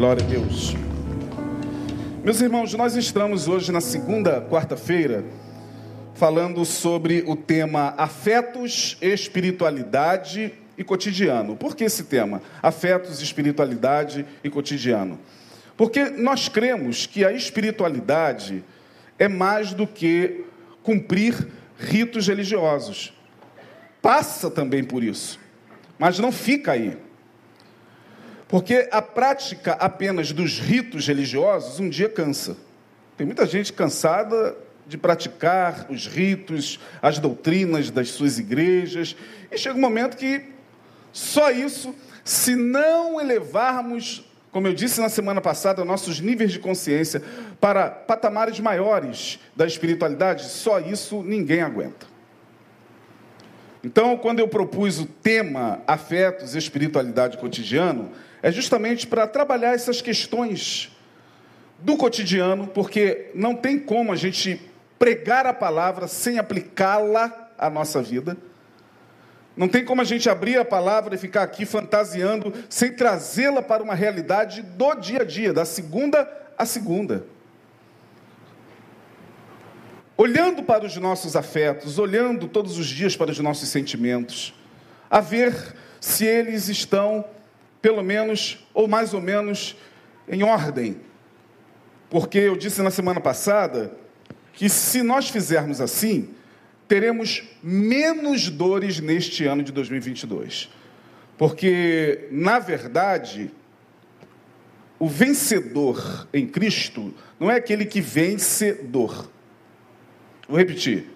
Glória a Deus. Meus irmãos, nós estamos hoje na segunda quarta-feira falando sobre o tema afetos, espiritualidade e cotidiano. Por que esse tema? Afetos, espiritualidade e cotidiano. Porque nós cremos que a espiritualidade é mais do que cumprir ritos religiosos. Passa também por isso, mas não fica aí. Porque a prática apenas dos ritos religiosos um dia cansa. Tem muita gente cansada de praticar os ritos, as doutrinas das suas igrejas, e chega um momento que só isso, se não elevarmos, como eu disse na semana passada, nossos níveis de consciência para patamares maiores da espiritualidade, só isso ninguém aguenta. Então, quando eu propus o tema afetos e espiritualidade cotidiano, é justamente para trabalhar essas questões do cotidiano, porque não tem como a gente pregar a palavra sem aplicá-la à nossa vida. Não tem como a gente abrir a palavra e ficar aqui fantasiando sem trazê-la para uma realidade do dia a dia, da segunda a segunda. Olhando para os nossos afetos, olhando todos os dias para os nossos sentimentos, a ver se eles estão pelo menos, ou mais ou menos, em ordem. Porque eu disse na semana passada que se nós fizermos assim, teremos menos dores neste ano de 2022. Porque, na verdade, o vencedor em Cristo não é aquele que vence dor. Vou repetir,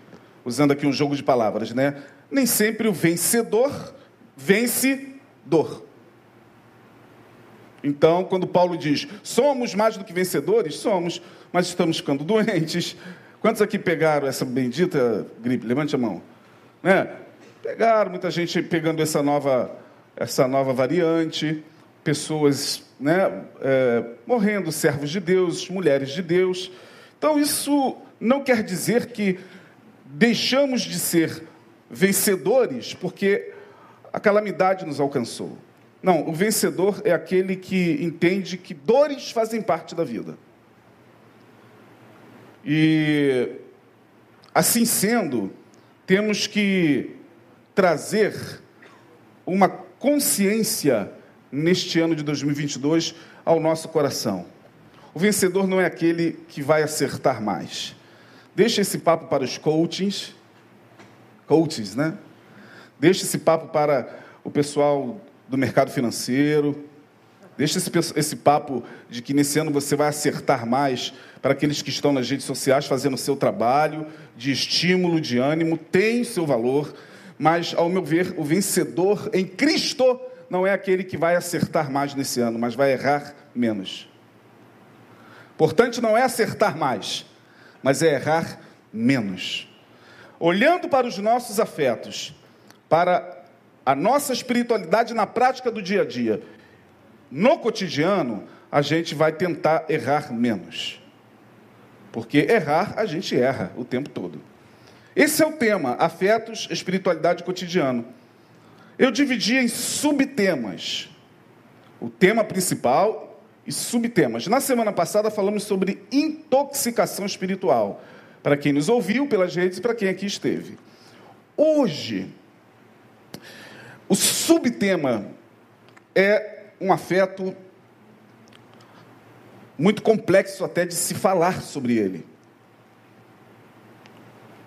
usando aqui um jogo de palavras, né? Nem sempre o vencedor vence dor. Então, quando Paulo diz, somos mais do que vencedores, somos, mas estamos ficando doentes. Quantos aqui pegaram essa bendita gripe? Levante a mão. Né? Pegaram, muita gente pegando essa nova, essa nova variante, pessoas né, é, morrendo, servos de Deus, mulheres de Deus. Então, isso não quer dizer que deixamos de ser vencedores porque a calamidade nos alcançou. Não, o vencedor é aquele que entende que dores fazem parte da vida. E, assim sendo, temos que trazer uma consciência neste ano de 2022 ao nosso coração. O vencedor não é aquele que vai acertar mais. Deixa esse papo para os coachings, coaches, né? Deixa esse papo para o pessoal do mercado financeiro. Deixa esse, esse papo de que nesse ano você vai acertar mais para aqueles que estão nas redes sociais fazendo o seu trabalho, de estímulo, de ânimo, tem seu valor, mas, ao meu ver, o vencedor em Cristo não é aquele que vai acertar mais nesse ano, mas vai errar menos. Portanto, não é acertar mais, mas é errar menos. Olhando para os nossos afetos, para a nossa espiritualidade na prática do dia a dia, no cotidiano, a gente vai tentar errar menos. Porque errar, a gente erra o tempo todo. Esse é o tema, afetos, espiritualidade cotidiano. Eu dividi em subtemas. O tema principal e subtemas. Na semana passada falamos sobre intoxicação espiritual. Para quem nos ouviu pelas redes e para quem aqui esteve. Hoje, o subtema é um afeto muito complexo até de se falar sobre ele.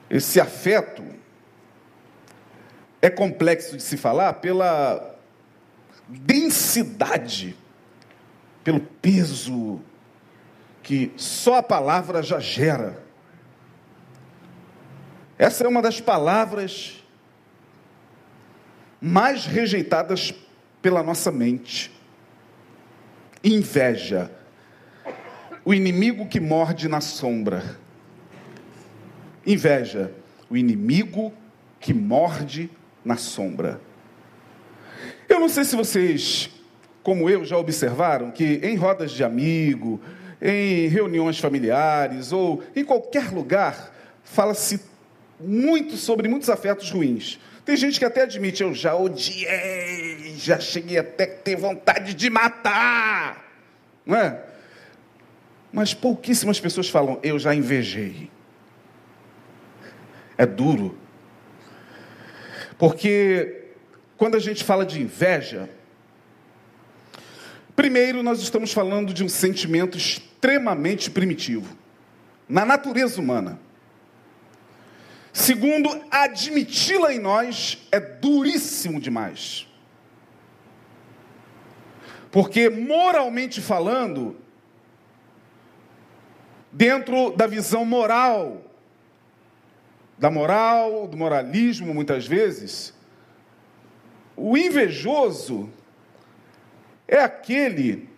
Esse afeto é complexo de se falar pela densidade, pelo peso que só a palavra já gera. Essa é uma das palavras mais rejeitadas pela nossa mente. Inveja, o inimigo que morde na sombra. Inveja, o inimigo que morde na sombra. Eu não sei se vocês, como eu, já observaram que em rodas de amigo, em reuniões familiares ou em qualquer lugar, fala-se muito sobre muitos afetos ruins. Tem gente que até admite, eu já odiei, já cheguei até a ter vontade de matar. não é? Mas pouquíssimas pessoas falam, eu já invejei. É duro. Porque quando a gente fala de inveja, primeiro nós estamos falando de um sentimento extremamente primitivo, na natureza humana. Segundo, admiti-la em nós é duríssimo demais. Porque, moralmente falando, dentro da visão moral, da moral, do moralismo, muitas vezes, o invejoso é aquele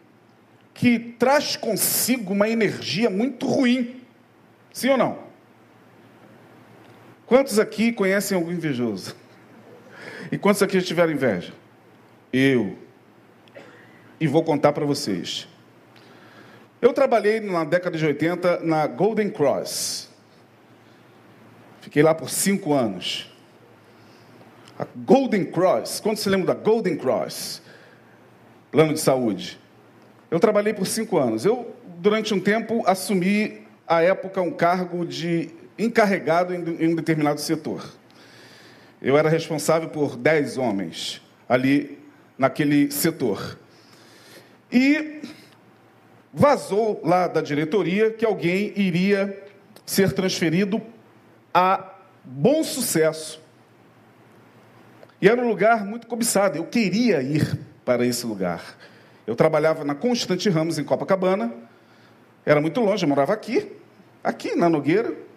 que traz consigo uma energia muito ruim. Sim ou não? Quantos aqui conhecem algum invejoso? E quantos aqui já tiveram inveja? Eu. E vou contar para vocês. Eu trabalhei na década de 80 na Golden Cross. Fiquei lá por cinco anos. A Golden Cross, quando se lembra da Golden Cross? Plano de saúde. Eu trabalhei por cinco anos. Eu, durante um tempo, assumi, à época, um cargo de encarregado em um determinado setor. Eu era responsável por dez homens ali naquele setor. E vazou lá da diretoria que alguém iria ser transferido a bom sucesso. E era um lugar muito cobiçado. Eu queria ir para esse lugar. Eu trabalhava na Constante Ramos, em Copacabana. Era muito longe, eu morava aqui, aqui na Nogueira.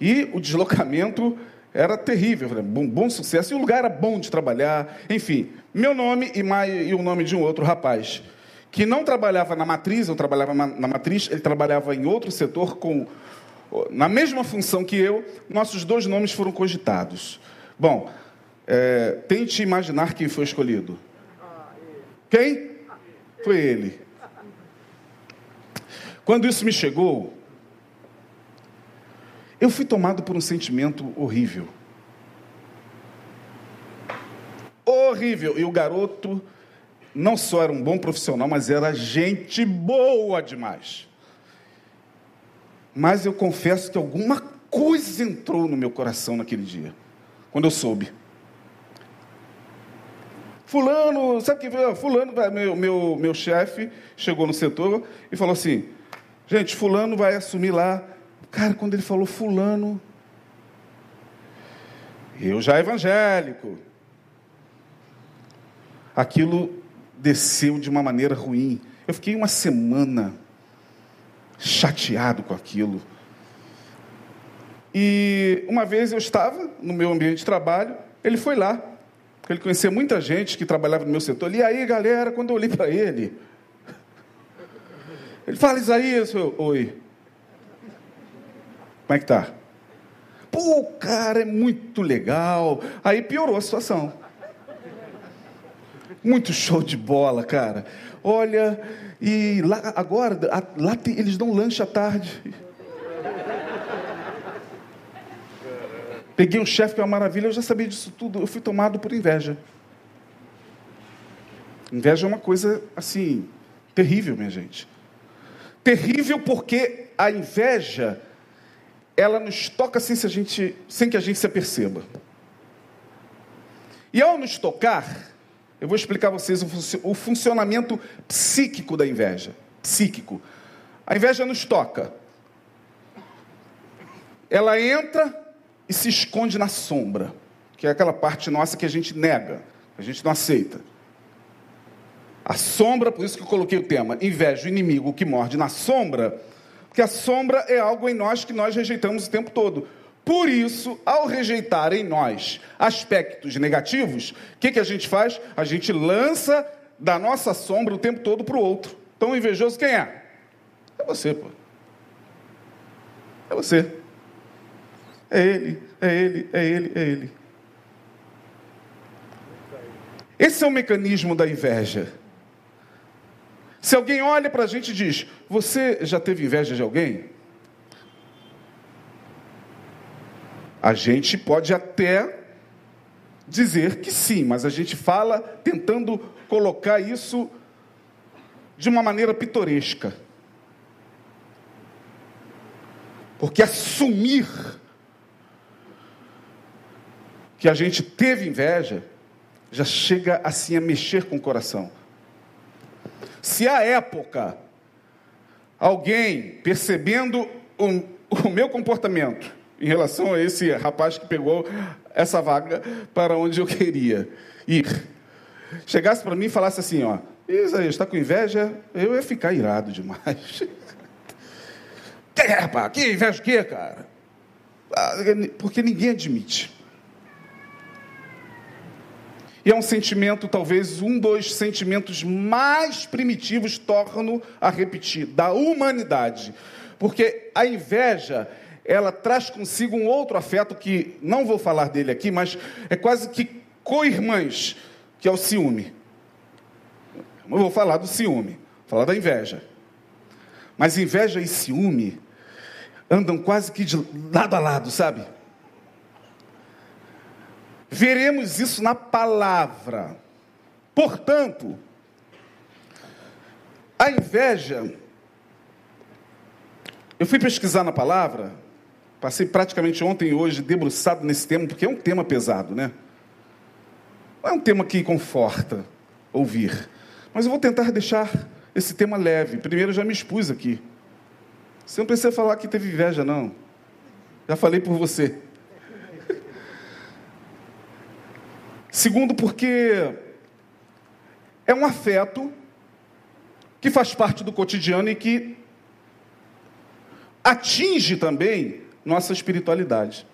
E o deslocamento era terrível, bom, bom sucesso, e o lugar era bom de trabalhar. Enfim, meu nome e, mais, e o nome de um outro rapaz, que não trabalhava na matriz, eu trabalhava na, na matriz, ele trabalhava em outro setor com na mesma função que eu, nossos dois nomes foram cogitados. Bom, é, tente imaginar quem foi escolhido. Quem? Foi ele. Quando isso me chegou, eu fui tomado por um sentimento horrível. Horrível. E o garoto não só era um bom profissional, mas era gente boa demais. Mas eu confesso que alguma coisa entrou no meu coração naquele dia, quando eu soube. Fulano, sabe que Fulano, meu, meu, meu chefe, chegou no setor e falou assim: gente, Fulano vai assumir lá Cara, quando ele falou fulano, eu já evangélico, aquilo desceu de uma maneira ruim. Eu fiquei uma semana chateado com aquilo. E uma vez eu estava no meu ambiente de trabalho, ele foi lá, ele conhecia muita gente que trabalhava no meu setor. E aí, galera, quando eu olhei para ele, ele fala, Isaías, oi. Como é que tá? Pô, cara, é muito legal. Aí piorou a situação. Muito show de bola, cara. Olha, e lá agora, lá eles dão lanche à tarde. Peguei um chefe que é uma maravilha, eu já sabia disso tudo. Eu fui tomado por inveja. Inveja é uma coisa assim terrível, minha gente. Terrível porque a inveja ela nos toca sem, a gente, sem que a gente se aperceba. E ao nos tocar, eu vou explicar a vocês o funcionamento psíquico da inveja. Psíquico. A inveja nos toca. Ela entra e se esconde na sombra, que é aquela parte nossa que a gente nega, a gente não aceita. A sombra, por isso que eu coloquei o tema, inveja, o inimigo que morde na sombra, que a sombra é algo em nós que nós rejeitamos o tempo todo. Por isso, ao rejeitar em nós aspectos negativos, o que, que a gente faz? A gente lança da nossa sombra o tempo todo para o outro. Então, invejoso quem é? É você, pô. É você. É ele, é ele, é ele, é ele. Esse é o mecanismo da inveja. Se alguém olha para a gente e diz: Você já teve inveja de alguém? A gente pode até dizer que sim, mas a gente fala tentando colocar isso de uma maneira pitoresca. Porque assumir que a gente teve inveja já chega assim a mexer com o coração. Se à época alguém percebendo o, o meu comportamento em relação a esse rapaz que pegou essa vaga para onde eu queria ir, chegasse para mim e falasse assim, ó, Isaías, está com inveja? Eu ia ficar irado demais. que rapaz? Que inveja o quê, cara? Ah, porque ninguém admite. E é um sentimento, talvez um dos sentimentos mais primitivos, torno a repetir, da humanidade. Porque a inveja, ela traz consigo um outro afeto que não vou falar dele aqui, mas é quase que co-irmãs, que é o ciúme. Não vou falar do ciúme, vou falar da inveja. Mas inveja e ciúme andam quase que de lado a lado, sabe? Veremos isso na palavra. Portanto, a inveja. Eu fui pesquisar na palavra, passei praticamente ontem e hoje debruçado nesse tema, porque é um tema pesado, né? Não é um tema que conforta ouvir. Mas eu vou tentar deixar esse tema leve. Primeiro, eu já me expus aqui. Você não precisa falar que teve inveja, não. Já falei por você. Segundo, porque é um afeto que faz parte do cotidiano e que atinge também nossa espiritualidade.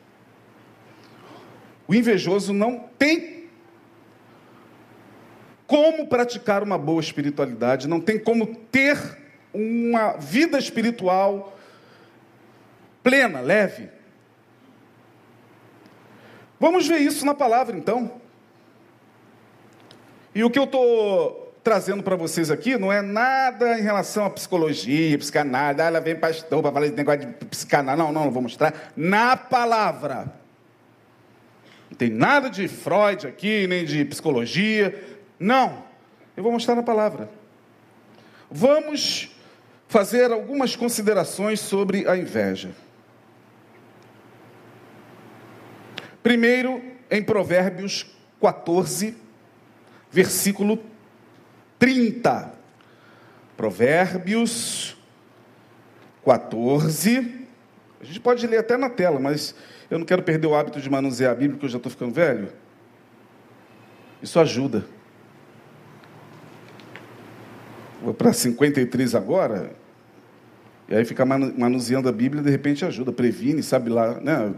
O invejoso não tem como praticar uma boa espiritualidade, não tem como ter uma vida espiritual plena, leve. Vamos ver isso na palavra então. E o que eu estou trazendo para vocês aqui não é nada em relação à psicologia, psicanálise. Ah, ela vem pastor para falar esse negócio de psicanálise. Não, não, não vou mostrar. Na palavra. Não tem nada de Freud aqui, nem de psicologia. Não. Eu vou mostrar na palavra. Vamos fazer algumas considerações sobre a inveja. Primeiro, em Provérbios 14, versículo 30. Provérbios 14. A gente pode ler até na tela, mas eu não quero perder o hábito de manusear a Bíblia, porque eu já estou ficando velho. Isso ajuda. Vou para 53 agora. E aí ficar manuseando a Bíblia, de repente ajuda, previne, sabe lá, né?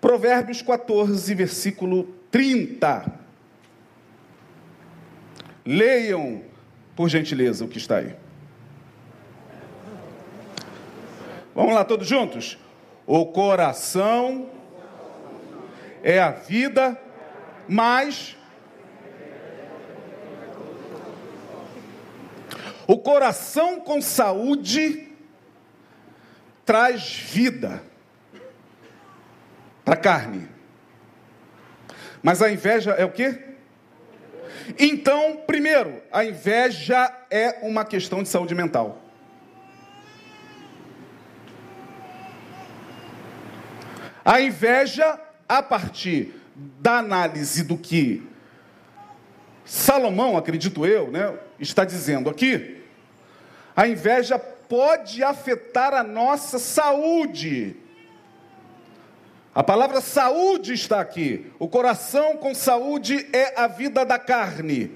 Provérbios 14, versículo 30. Leiam, por gentileza, o que está aí. Vamos lá, todos juntos? O coração é a vida, mas. O coração com saúde traz vida para a carne. Mas a inveja é o quê? Então, primeiro, a inveja é uma questão de saúde mental. A inveja, a partir da análise do que Salomão, acredito eu, né, está dizendo aqui, a inveja pode afetar a nossa saúde. A palavra saúde está aqui. O coração com saúde é a vida da carne.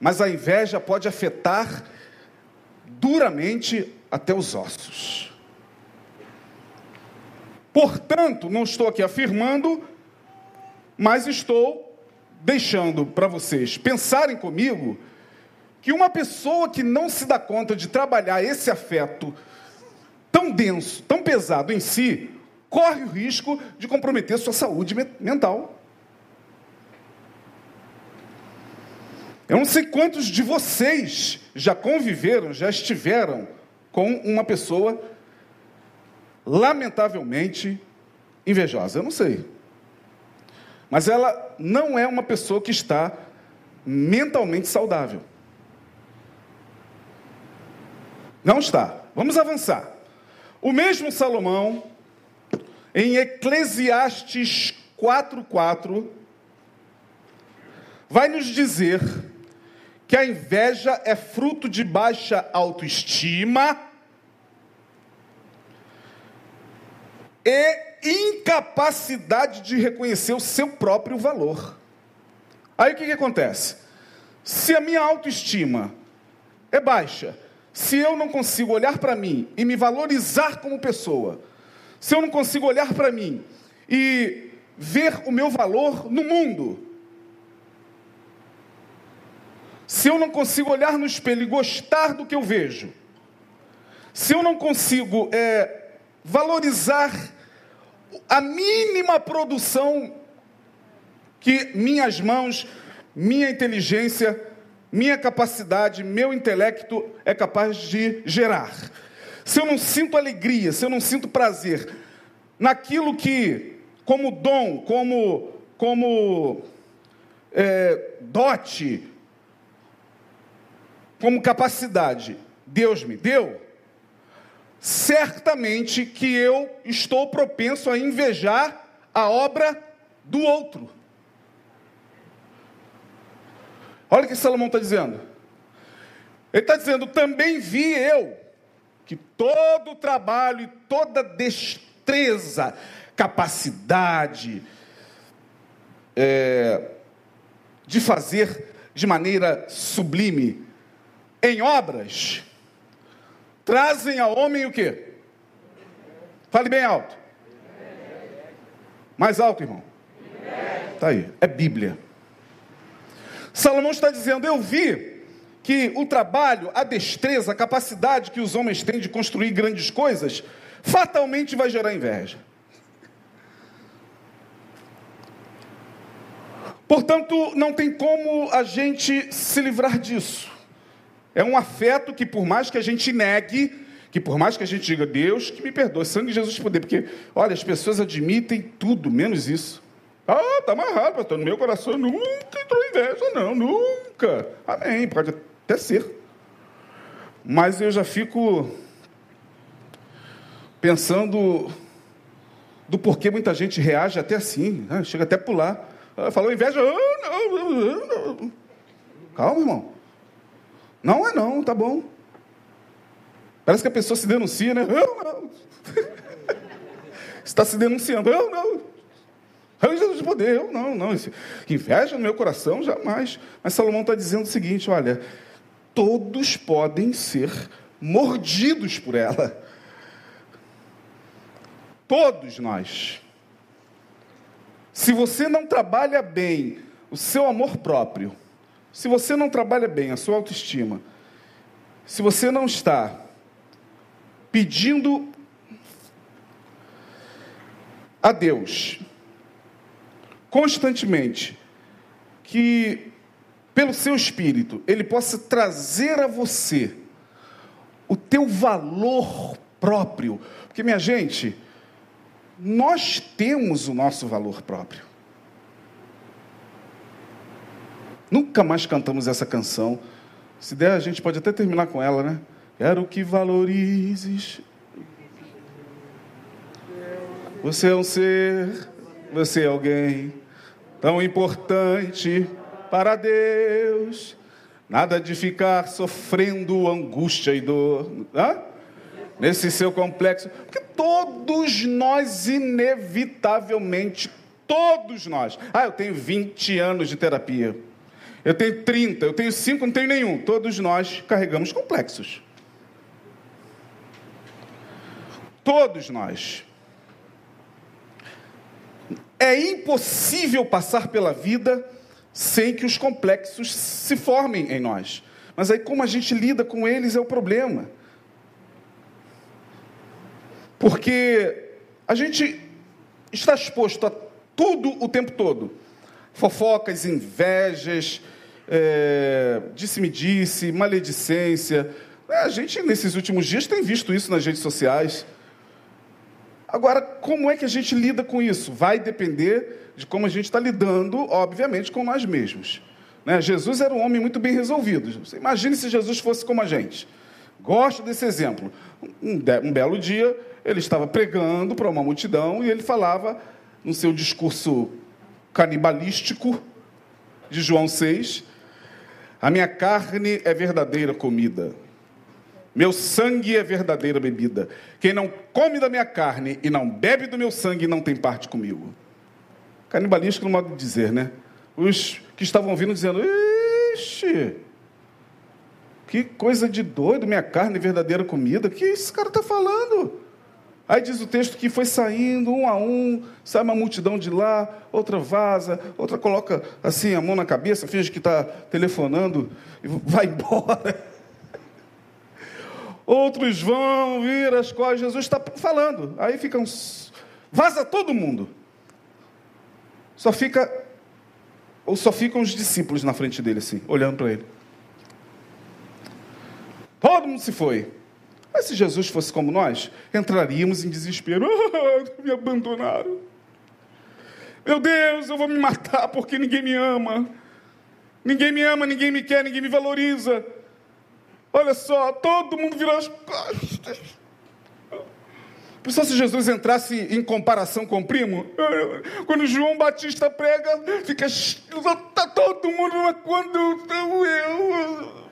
Mas a inveja pode afetar duramente até os ossos. Portanto, não estou aqui afirmando, mas estou deixando para vocês pensarem comigo que uma pessoa que não se dá conta de trabalhar esse afeto tão denso, tão pesado em si, corre o risco de comprometer sua saúde mental. Eu não sei quantos de vocês já conviveram, já estiveram com uma pessoa lamentavelmente invejosa. Eu não sei. Mas ela não é uma pessoa que está mentalmente saudável. Não está. Vamos avançar. O mesmo Salomão, em Eclesiastes 4,4, vai nos dizer que a inveja é fruto de baixa autoestima e incapacidade de reconhecer o seu próprio valor. Aí o que, que acontece? Se a minha autoestima é baixa, se eu não consigo olhar para mim e me valorizar como pessoa, se eu não consigo olhar para mim e ver o meu valor no mundo, se eu não consigo olhar no espelho e gostar do que eu vejo, se eu não consigo é, valorizar a mínima produção que minhas mãos, minha inteligência, minha capacidade, meu intelecto é capaz de gerar. Se eu não sinto alegria, se eu não sinto prazer naquilo que, como dom, como, como é, dote, como capacidade, Deus me deu, certamente que eu estou propenso a invejar a obra do outro. Olha o que Salomão está dizendo. Ele está dizendo: também vi eu que todo o trabalho e toda destreza, capacidade é, de fazer de maneira sublime em obras trazem ao homem o quê? Fale bem alto. Mais alto, irmão. Está aí. É Bíblia. Salomão está dizendo: Eu vi que o trabalho, a destreza, a capacidade que os homens têm de construir grandes coisas, fatalmente vai gerar inveja. Portanto, não tem como a gente se livrar disso. É um afeto que, por mais que a gente negue, que por mais que a gente diga, Deus que me perdoe, sangue de Jesus poder, porque, olha, as pessoas admitem tudo, menos isso. Ah, tá amarrado, pastor, no meu coração nunca entrou inveja, não, nunca. Amém, pode até ser. Mas eu já fico pensando do porquê muita gente reage até assim, né? chega até a pular. Falou inveja, não, não, calma, irmão. Não é não, tá bom. Parece que a pessoa se denuncia, né? Eu não. Está se denunciando. Eu não. Eu de poder, eu não, não. Inveja no meu coração, jamais. Mas Salomão está dizendo o seguinte: olha, todos podem ser mordidos por ela. Todos nós. Se você não trabalha bem o seu amor próprio, se você não trabalha bem a sua autoestima, se você não está pedindo a Deus constantemente que pelo seu espírito ele possa trazer a você o teu valor próprio, porque minha gente, nós temos o nosso valor próprio. Nunca mais cantamos essa canção. Se der, a gente pode até terminar com ela, né? Quero que valorizes. Você é um ser, você é alguém tão importante para Deus. Nada de ficar sofrendo angústia e dor. Nesse seu complexo. Porque todos nós, inevitavelmente, todos nós. Ah, eu tenho 20 anos de terapia. Eu tenho 30, eu tenho 5, não tenho nenhum. Todos nós carregamos complexos. Todos nós. É impossível passar pela vida sem que os complexos se formem em nós. Mas aí, como a gente lida com eles é o problema. Porque a gente está exposto a tudo o tempo todo fofocas, invejas, é, disse-me-disse, maledicência. É, a gente, nesses últimos dias, tem visto isso nas redes sociais. Agora, como é que a gente lida com isso? Vai depender de como a gente está lidando, obviamente, com nós mesmos. Né? Jesus era um homem muito bem resolvido. Você imagine se Jesus fosse como a gente. Gosto desse exemplo. Um, um belo dia, ele estava pregando para uma multidão e ele falava no seu discurso canibalístico de João 6: A minha carne é verdadeira comida, meu sangue é verdadeira bebida. Quem não come da minha carne e não bebe do meu sangue não tem parte comigo. Canibalístico no modo de dizer, né? Os que estavam ouvindo dizendo: Ixi, que coisa de doido, minha carne é verdadeira comida. Que esse cara está falando? Aí diz o texto que foi saindo um a um, sai uma multidão de lá, outra vaza, outra coloca assim a mão na cabeça, finge que está telefonando e vai embora. Outros vão vir as quais Jesus está falando. Aí ficam. Vaza todo mundo. Só fica. Ou só ficam os discípulos na frente dele, assim, olhando para ele. Todo mundo se foi. Mas se Jesus fosse como nós, entraríamos em desespero. Ah, me abandonaram. Meu Deus, eu vou me matar porque ninguém me ama. Ninguém me ama, ninguém me quer, ninguém me valoriza. Olha só, todo mundo virou as costas. Pensou se Jesus entrasse em comparação com o primo? Quando João Batista prega, fica. Está todo mundo, mas quando eu.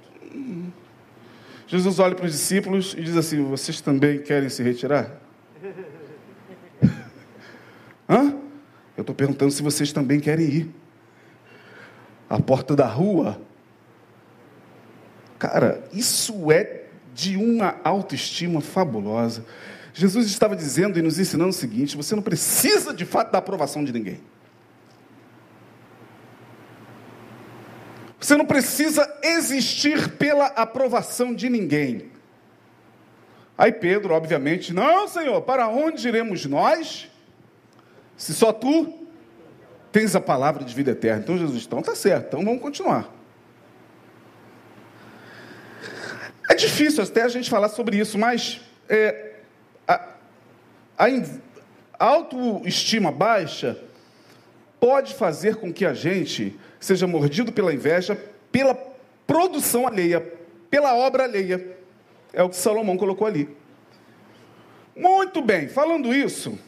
Jesus olha para os discípulos e diz assim: Vocês também querem se retirar? Hã? Eu estou perguntando se vocês também querem ir. A porta da rua. Cara, isso é de uma autoestima fabulosa. Jesus estava dizendo e nos ensinando o seguinte: você não precisa de fato da aprovação de ninguém. Você não precisa existir pela aprovação de ninguém. Aí Pedro, obviamente, não, Senhor, para onde iremos nós? Se só tu tens a palavra de vida eterna. Então Jesus, então tá certo, então vamos continuar. É difícil até a gente falar sobre isso, mas é, a, autoestima baixa pode fazer com que a gente seja mordido pela inveja, pela produção alheia, pela obra alheia. É o que Salomão colocou ali. Muito bem, falando isso,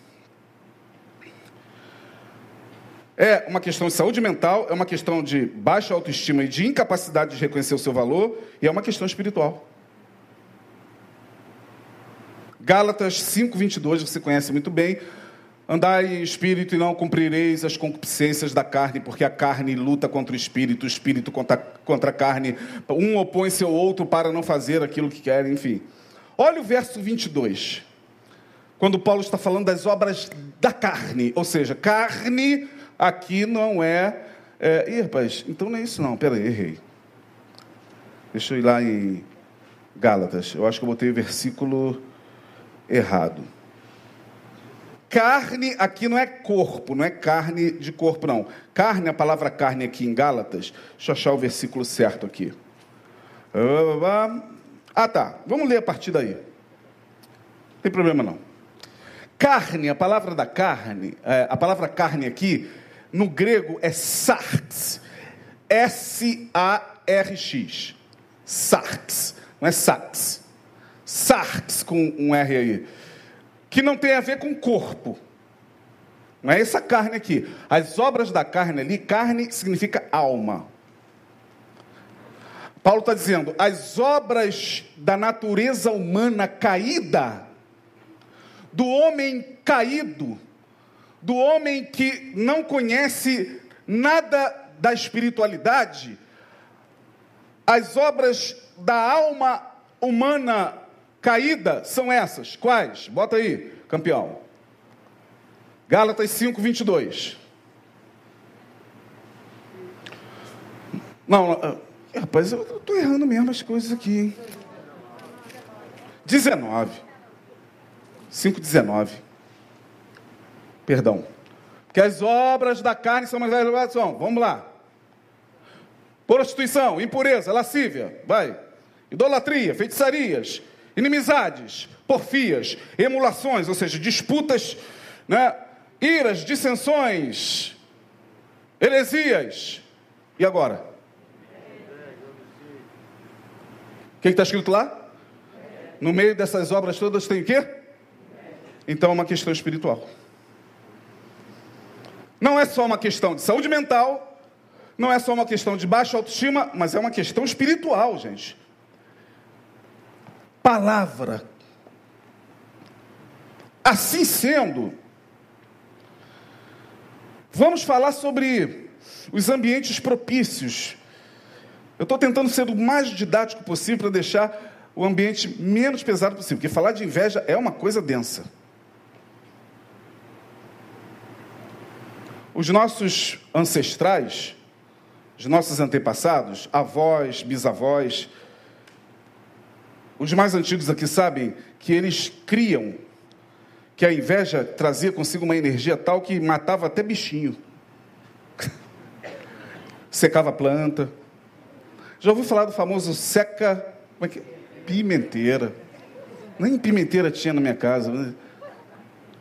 é uma questão de saúde mental, é uma questão de baixa autoestima e de incapacidade de reconhecer o seu valor, e é uma questão espiritual. Gálatas 5:22, você conhece muito bem, Andai em espírito e não cumprireis as concupiscências da carne, porque a carne luta contra o espírito, o espírito contra, contra a carne. Um opõe-se ao outro para não fazer aquilo que quer, enfim. Olha o verso 22. Quando Paulo está falando das obras da carne, ou seja, carne aqui não é. é ih, rapaz, então não é isso não, peraí, errei. Deixa eu ir lá em Gálatas. Eu acho que eu botei o versículo errado. Carne aqui não é corpo, não é carne de corpo, não. Carne, a palavra carne aqui em Gálatas, deixa eu achar o versículo certo aqui. Ah, tá. Vamos ler a partir daí. Não tem problema não. Carne, a palavra da carne, é, a palavra carne aqui, no grego é sarx. S-A-R-X. Sarx. Não é sax. Sarx com um R aí que não tem a ver com corpo. Não é essa carne aqui. As obras da carne ali, carne significa alma. Paulo está dizendo, as obras da natureza humana caída, do homem caído, do homem que não conhece nada da espiritualidade, as obras da alma humana caída são essas. Quais? Bota aí, campeão. Gálatas 5, 22. Não, eh, rapaz, eu estou errando mesmo as coisas aqui. Hein? 19. 5, 19. Perdão. Que as obras da carne são mais são. Vamos lá. Prostituição, impureza, lascívia, vai. Idolatria, feitiçarias, inimizades, porfias, emulações, ou seja, disputas, né? iras, dissensões, heresias. E agora? O que está escrito lá? No meio dessas obras todas tem o quê? Então é uma questão espiritual. Não é só uma questão de saúde mental, não é só uma questão de baixa autoestima, mas é uma questão espiritual, gente. Palavra. Assim sendo, vamos falar sobre os ambientes propícios. Eu estou tentando ser o mais didático possível para deixar o ambiente menos pesado possível, porque falar de inveja é uma coisa densa. Os nossos ancestrais, os nossos antepassados, avós, bisavós, os mais antigos aqui sabem que eles criam que a inveja trazia consigo uma energia tal que matava até bichinho. Secava a planta. Já ouviu falar do famoso seca. Como é que é? Pimenteira. Nem pimenteira tinha na minha casa.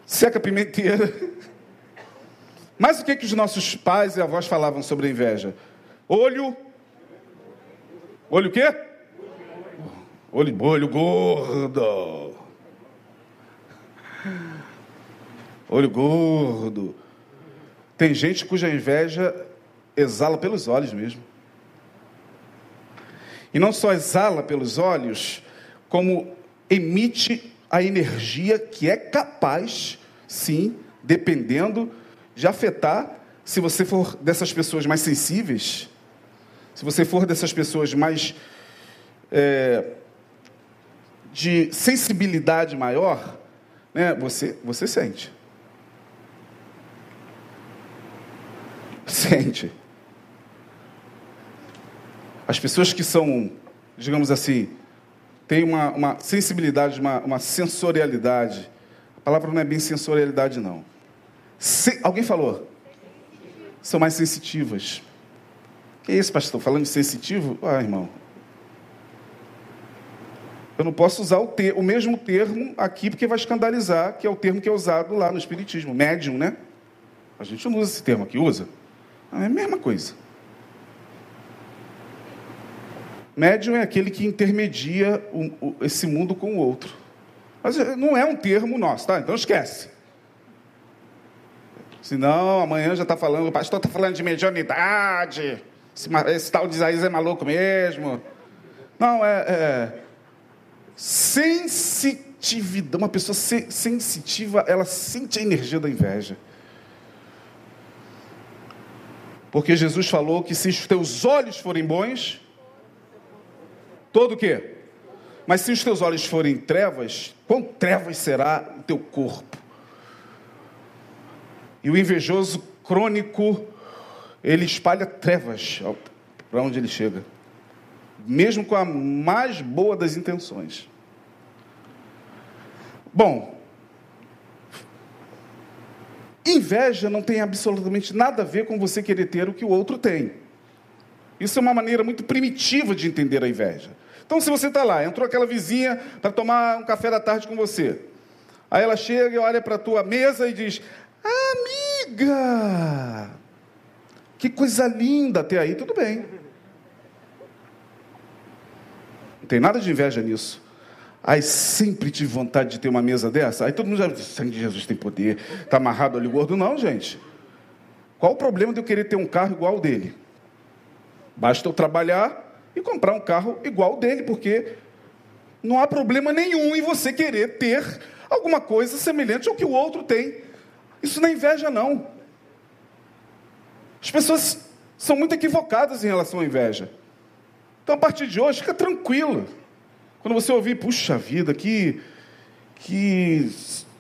Seca pimenteira. Mas o que, que os nossos pais e avós falavam sobre a inveja? Olho. Olho o quê? Olho, olho gordo. Olho gordo. Tem gente cuja inveja exala pelos olhos mesmo. E não só exala pelos olhos, como emite a energia que é capaz, sim, dependendo de afetar, se você for dessas pessoas mais sensíveis, se você for dessas pessoas mais é, de sensibilidade maior, né, você, você sente. Sente. As pessoas que são, digamos assim, têm uma, uma sensibilidade, uma, uma sensorialidade. A palavra não é bem sensorialidade, não se, alguém falou? São mais sensitivas. Que isso, pastor? Falando de sensitivo? Ah, irmão. Eu não posso usar o, ter, o mesmo termo aqui porque vai escandalizar, que é o termo que é usado lá no Espiritismo, médium, né? A gente não usa esse termo aqui, usa? É a mesma coisa. Médium é aquele que intermedia o, o, esse mundo com o outro. Mas eh, não é um termo nosso, tá? Então esquece. Senão, amanhã já está falando, o pastor está falando de mediunidade, esse, esse, tal de Isaías é maluco mesmo. Não, é, é sensitividade. Uma pessoa se, sensitiva, ela sente a energia da inveja. Porque Jesus falou que se os teus olhos forem bons, todo o quê? Mas se os teus olhos forem trevas, quão trevas será o teu corpo? E o invejoso crônico, ele espalha trevas para onde ele chega, mesmo com a mais boa das intenções. Bom, inveja não tem absolutamente nada a ver com você querer ter o que o outro tem. Isso é uma maneira muito primitiva de entender a inveja. Então, se você está lá, entrou aquela vizinha para tomar um café da tarde com você. Aí ela chega e olha para a tua mesa e diz: Amiga! Que coisa linda até aí, tudo bem. Não tem nada de inveja nisso. Aí sempre tive vontade de ter uma mesa dessa. Aí todo mundo já diz, sangue de Jesus tem poder. Está amarrado ali gordo. Não, gente. Qual o problema de eu querer ter um carro igual ao dele? Basta eu trabalhar e comprar um carro igual ao dele, porque não há problema nenhum em você querer ter alguma coisa semelhante ao que o outro tem. Isso não é inveja, não. As pessoas são muito equivocadas em relação à inveja. Então, a partir de hoje, fica tranquilo. Quando você ouvir, puxa vida, que, que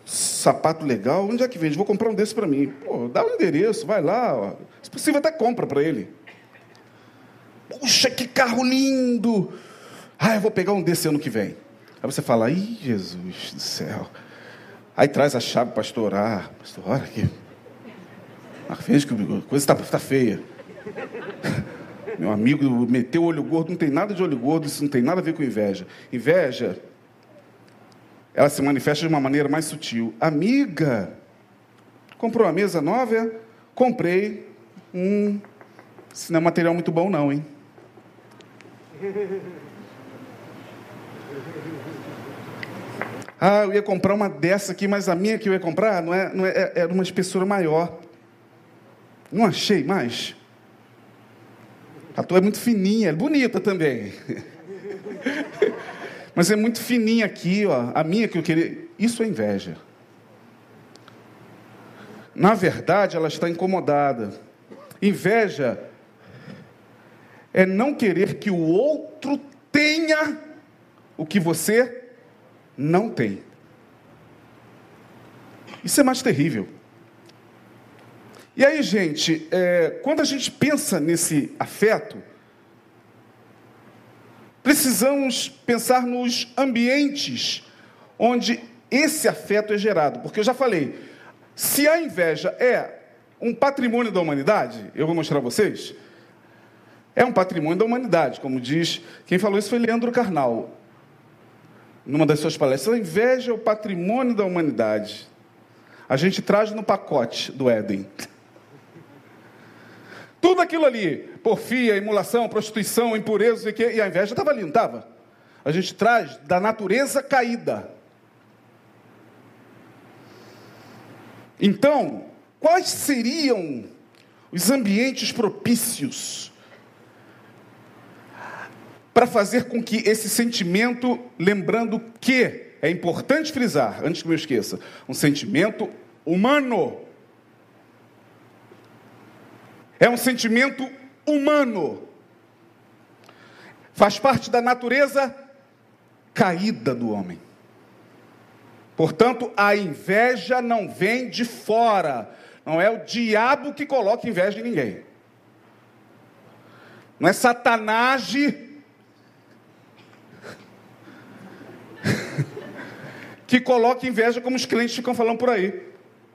sapato legal, onde é que vende? Vou comprar um desse para mim. Pô, dá o um endereço, vai lá. Ó. Se possível, até compra para ele. Puxa, que carro lindo! Ah, eu vou pegar um desse ano que vem. Aí você fala, ih, Jesus do céu. Aí traz a chave para estourar. Pastor, olha aqui. Veja que a coisa está tá feia. Meu amigo meteu o olho gordo, não tem nada de olho gordo, isso não tem nada a ver com inveja. Inveja, ela se manifesta de uma maneira mais sutil. Amiga, comprou uma mesa nova? Comprei. Hum, isso não é material muito bom, não, hein? Ah, eu ia comprar uma dessa aqui, mas a minha que eu ia comprar não é, não é, é era uma espessura maior. Não achei mais. A tua é muito fininha, é bonita também. Mas é muito fininha aqui, ó. A minha que eu queria. Isso é inveja. Na verdade, ela está incomodada. Inveja é não querer que o outro tenha o que você não tem. Isso é mais terrível. E aí, gente, é, quando a gente pensa nesse afeto, precisamos pensar nos ambientes onde esse afeto é gerado. Porque eu já falei, se a inveja é um patrimônio da humanidade, eu vou mostrar a vocês, é um patrimônio da humanidade, como diz, quem falou isso foi Leandro Carnal, numa das suas palestras. A inveja é o patrimônio da humanidade. A gente traz no pacote do Éden. Tudo aquilo ali, porfia, emulação, prostituição, impureza e a inveja estava ali, não estava? A gente traz da natureza caída. Então, quais seriam os ambientes propícios para fazer com que esse sentimento, lembrando que é importante frisar, antes que eu me esqueça, um sentimento humano, é um sentimento humano. Faz parte da natureza caída do homem. Portanto, a inveja não vem de fora. Não é o diabo que coloca inveja em ninguém. Não é Satanás que coloca inveja como os clientes ficam falando por aí.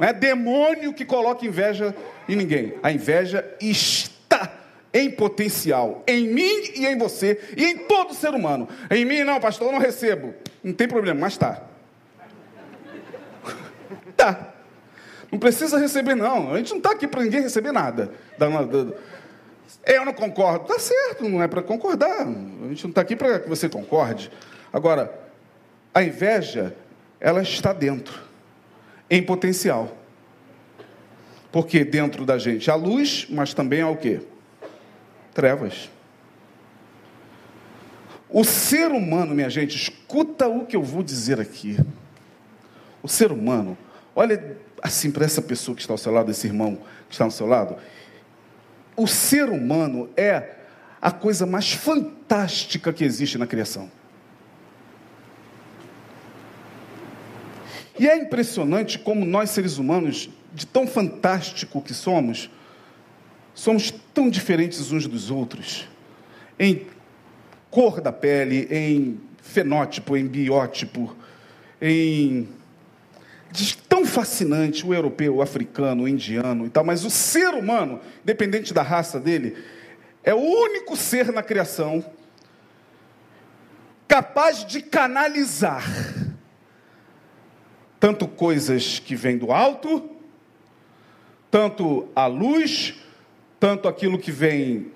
Não é demônio que coloca inveja em ninguém. A inveja está em potencial, em mim e em você, e em todo ser humano. Em mim, não, pastor, eu não recebo. Não tem problema, mas está. Tá. Não precisa receber, não. A gente não está aqui para ninguém receber nada. Eu não concordo. Tá certo, não é para concordar. A gente não está aqui para que você concorde. Agora, a inveja, ela está dentro em potencial. Porque dentro da gente há luz, mas também há o quê? Trevas. O ser humano, minha gente, escuta o que eu vou dizer aqui. O ser humano, olha assim para essa pessoa que está ao seu lado, esse irmão que está ao seu lado. O ser humano é a coisa mais fantástica que existe na criação. E é impressionante como nós, seres humanos, de tão fantástico que somos, somos tão diferentes uns dos outros. Em cor da pele, em fenótipo, em biótipo, em. De tão fascinante o europeu, o africano, o indiano e tal, mas o ser humano, independente da raça dele, é o único ser na criação capaz de canalizar tanto coisas que vêm do alto, tanto a luz, tanto aquilo que vem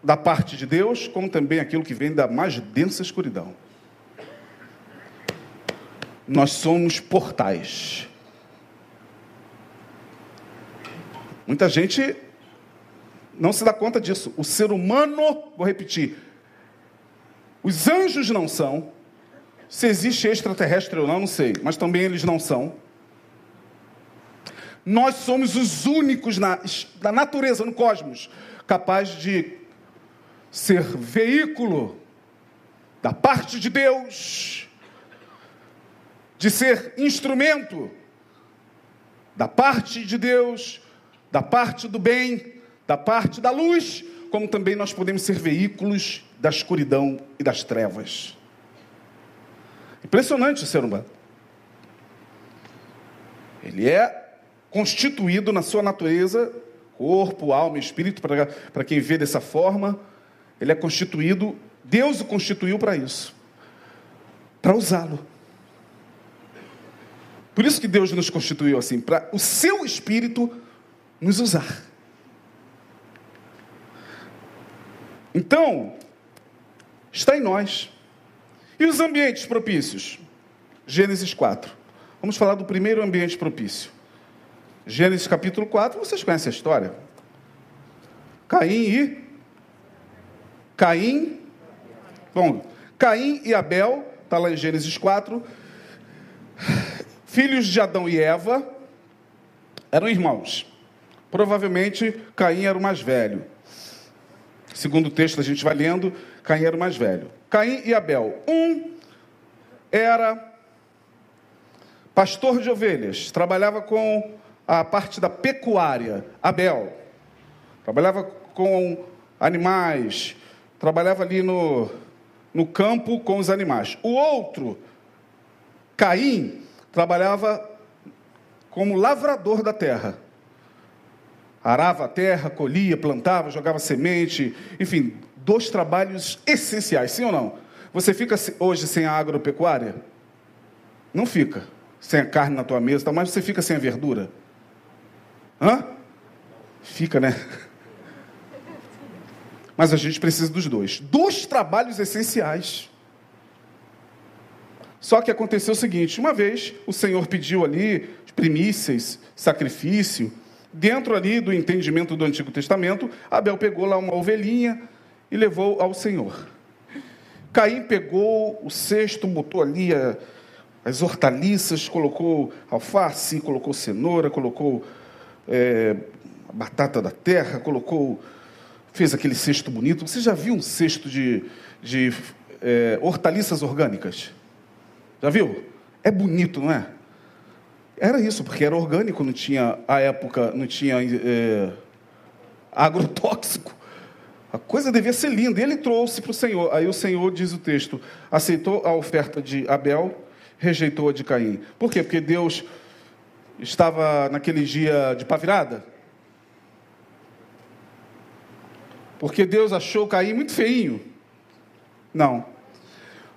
da parte de Deus, como também aquilo que vem da mais densa escuridão. Nós somos portais. Muita gente não se dá conta disso. O ser humano, vou repetir, os anjos não são, se existe extraterrestre ou não, não sei, mas também eles não são. Nós somos os únicos na, na natureza, no cosmos, capaz de ser veículo da parte de Deus, de ser instrumento da parte de Deus, da parte do bem, da parte da luz, como também nós podemos ser veículos da escuridão e das trevas. Impressionante o ser humano. Ele é constituído na sua natureza, corpo, alma, espírito, para quem vê dessa forma, ele é constituído, Deus o constituiu para isso, para usá-lo. Por isso que Deus nos constituiu assim, para o seu espírito nos usar. Então, está em nós. E os ambientes propícios? Gênesis 4. Vamos falar do primeiro ambiente propício. Gênesis capítulo 4, vocês conhecem a história. Caim e. Caim. Bom, Caim e Abel, está lá em Gênesis 4. Filhos de Adão e Eva eram irmãos. Provavelmente Caim era o mais velho. Segundo o texto, a gente vai lendo, Caim era o mais velho. Caim e Abel. Um era pastor de ovelhas, trabalhava com a parte da pecuária. Abel trabalhava com animais, trabalhava ali no, no campo com os animais. O outro, Caim, trabalhava como lavrador da terra. Arava a terra, colhia, plantava, jogava semente, enfim, dois trabalhos essenciais, sim ou não? Você fica hoje sem a agropecuária? Não fica. Sem a carne na tua mesa, mas você fica sem a verdura? Hã? Fica, né? Mas a gente precisa dos dois. Dois trabalhos essenciais. Só que aconteceu o seguinte: uma vez o Senhor pediu ali primícias, sacrifício, dentro ali do entendimento do Antigo Testamento, Abel pegou lá uma ovelhinha e levou ao Senhor. Caim pegou o cesto, botou ali a, as hortaliças, colocou alface, colocou cenoura, colocou é, batata da terra, colocou, fez aquele cesto bonito. Você já viu um cesto de, de é, hortaliças orgânicas? Já viu? É bonito, não é? Era isso, porque era orgânico, não tinha, a época, não tinha é, agrotóxico. A coisa devia ser linda. E ele trouxe para o Senhor. Aí o Senhor, diz o texto, aceitou a oferta de Abel, rejeitou a de Caim. Por quê? Porque Deus estava naquele dia de pavirada? Porque Deus achou Caim muito feinho? Não.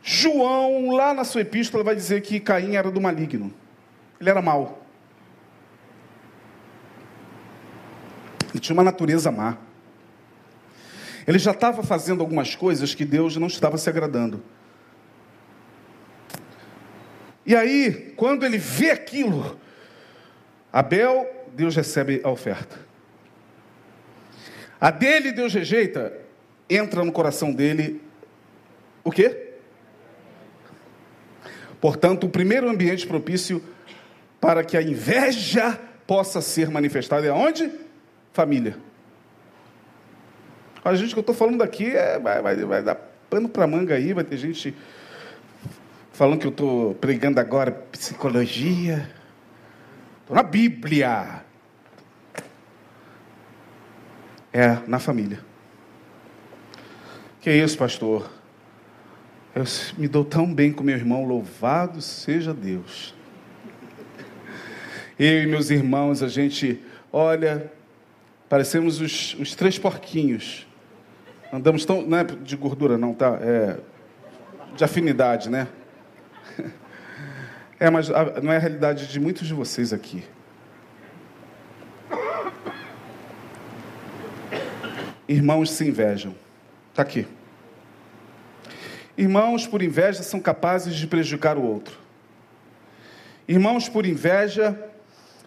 João, lá na sua epístola, vai dizer que Caim era do maligno. Ele era mau. Ele tinha uma natureza má. Ele já estava fazendo algumas coisas que Deus não estava se agradando. E aí, quando ele vê aquilo, Abel, Deus recebe a oferta. A dele, Deus rejeita, entra no coração dele o quê? Portanto, o primeiro ambiente propício para que a inveja possa ser manifestada é onde? Família. A gente que eu estou falando aqui é, vai, vai, vai dar pano para manga aí, vai ter gente falando que eu estou pregando agora psicologia. Estou na Bíblia. É, na família. Que é isso, pastor? Eu me dou tão bem com meu irmão, louvado seja Deus. Eu e meus irmãos, a gente olha, parecemos os, os três porquinhos. Andamos tão. Não é de gordura, não, tá? É de afinidade, né? É, mas não é a realidade de muitos de vocês aqui. Irmãos se invejam. Está aqui. Irmãos por inveja são capazes de prejudicar o outro. Irmãos por inveja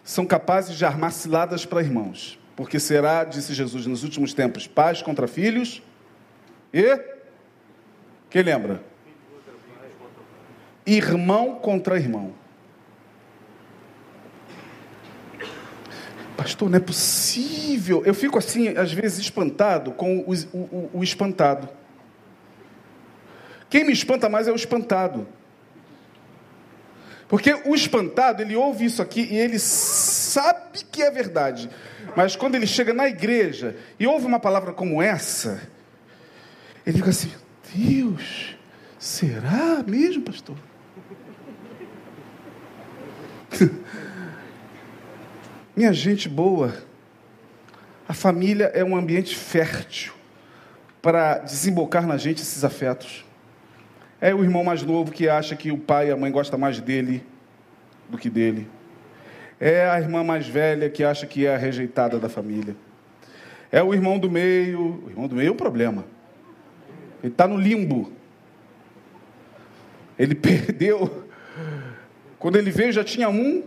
são capazes de armar ciladas para irmãos. Porque será, disse Jesus nos últimos tempos, pais contra filhos e. Quem lembra? Irmão contra irmão. Pastor, não é possível. Eu fico assim, às vezes, espantado com o, o, o espantado. Quem me espanta mais é o espantado. Porque o espantado, ele ouve isso aqui e ele sabe que é verdade. Mas quando ele chega na igreja e ouve uma palavra como essa, ele fica assim: Deus, será mesmo, pastor? Minha gente boa, a família é um ambiente fértil para desembocar na gente esses afetos. É o irmão mais novo que acha que o pai e a mãe gostam mais dele do que dele. É a irmã mais velha que acha que é a rejeitada da família. É o irmão do meio. O irmão do meio é um problema. Ele está no limbo. Ele perdeu Quando ele veio, já tinha um.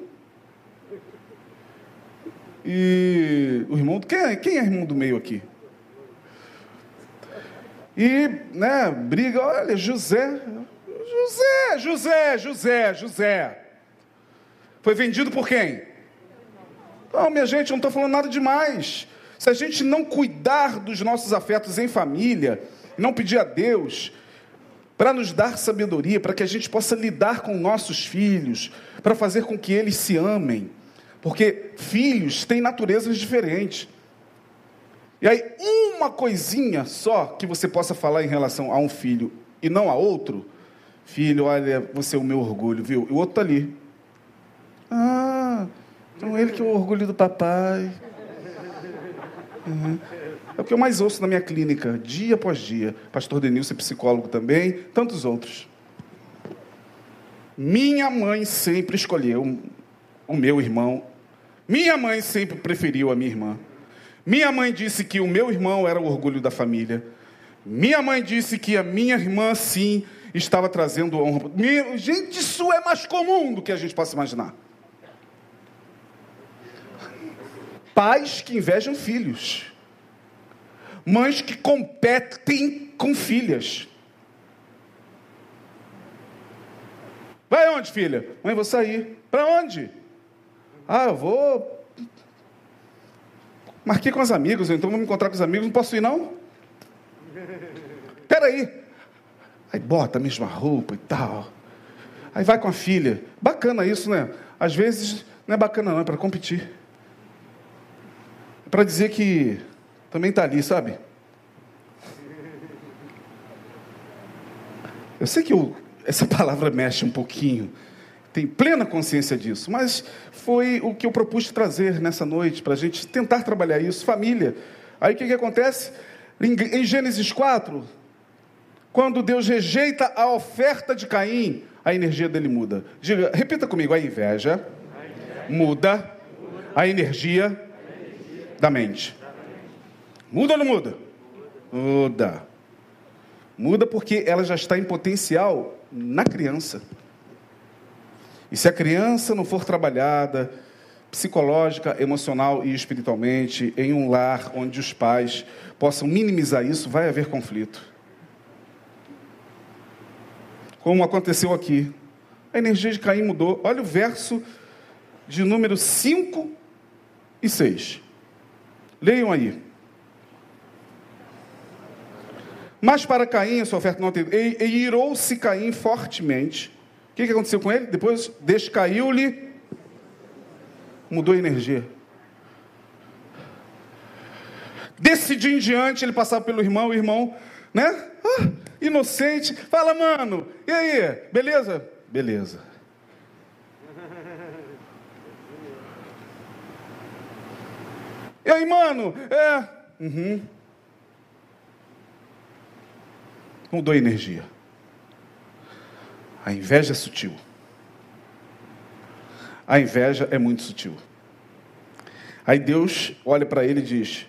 E o irmão. Quem é, quem é irmão do meio aqui? E, né, briga, olha, José. José, José, José, José. Foi vendido por quem? Não, minha gente, eu não estou falando nada demais. Se a gente não cuidar dos nossos afetos em família, não pedir a Deus para nos dar sabedoria, para que a gente possa lidar com nossos filhos, para fazer com que eles se amem, porque filhos têm naturezas diferentes. E aí, uma coisinha só que você possa falar em relação a um filho e não a outro, filho, olha, você é o meu orgulho, viu? E o outro está ali. Ah, então ele que é o orgulho do papai. Uhum. É o que eu mais ouço na minha clínica, dia após dia. Pastor Denilson é psicólogo também, tantos outros. Minha mãe sempre escolheu o meu irmão. Minha mãe sempre preferiu a minha irmã. Minha mãe disse que o meu irmão era o orgulho da família. Minha mãe disse que a minha irmã, sim, estava trazendo honra. Gente, isso é mais comum do que a gente possa imaginar. Pais que invejam filhos. Mães que competem com filhas. Vai onde, filha? Mãe, vou sair. Para onde? Ah, eu vou. Marquei com os amigos, então vou me encontrar com os amigos. Não posso ir, não? Peraí. Aí bota a mesma roupa e tal. Aí vai com a filha. Bacana isso, né? Às vezes não é bacana, não, é para competir para dizer que também está ali, sabe? Eu sei que eu, essa palavra mexe um pouquinho, tem plena consciência disso, mas foi o que eu propus trazer nessa noite, para a gente tentar trabalhar isso, família. Aí o que, que acontece? Em, em Gênesis 4, quando Deus rejeita a oferta de Caim, a energia dele muda. Diga, repita comigo: a inveja muda a energia da mente. Muda ou não muda? Muda. Muda porque ela já está em potencial na criança. E se a criança não for trabalhada psicológica, emocional e espiritualmente em um lar onde os pais possam minimizar isso, vai haver conflito. Como aconteceu aqui. A energia de Caim mudou. Olha o verso de número 5 e 6. Leiam aí. Mas para Caim, a sua oferta não teve. E, e irou-se Caim fortemente. O que, que aconteceu com ele? Depois descaiu-lhe, mudou a energia. Desse dia em diante, ele passava pelo irmão, o irmão, né? Ah, inocente. Fala, mano, e aí? Beleza? Beleza. E aí, mano? É. Uhum. Mudou a energia. A inveja é sutil. A inveja é muito sutil. Aí Deus olha para ele e diz,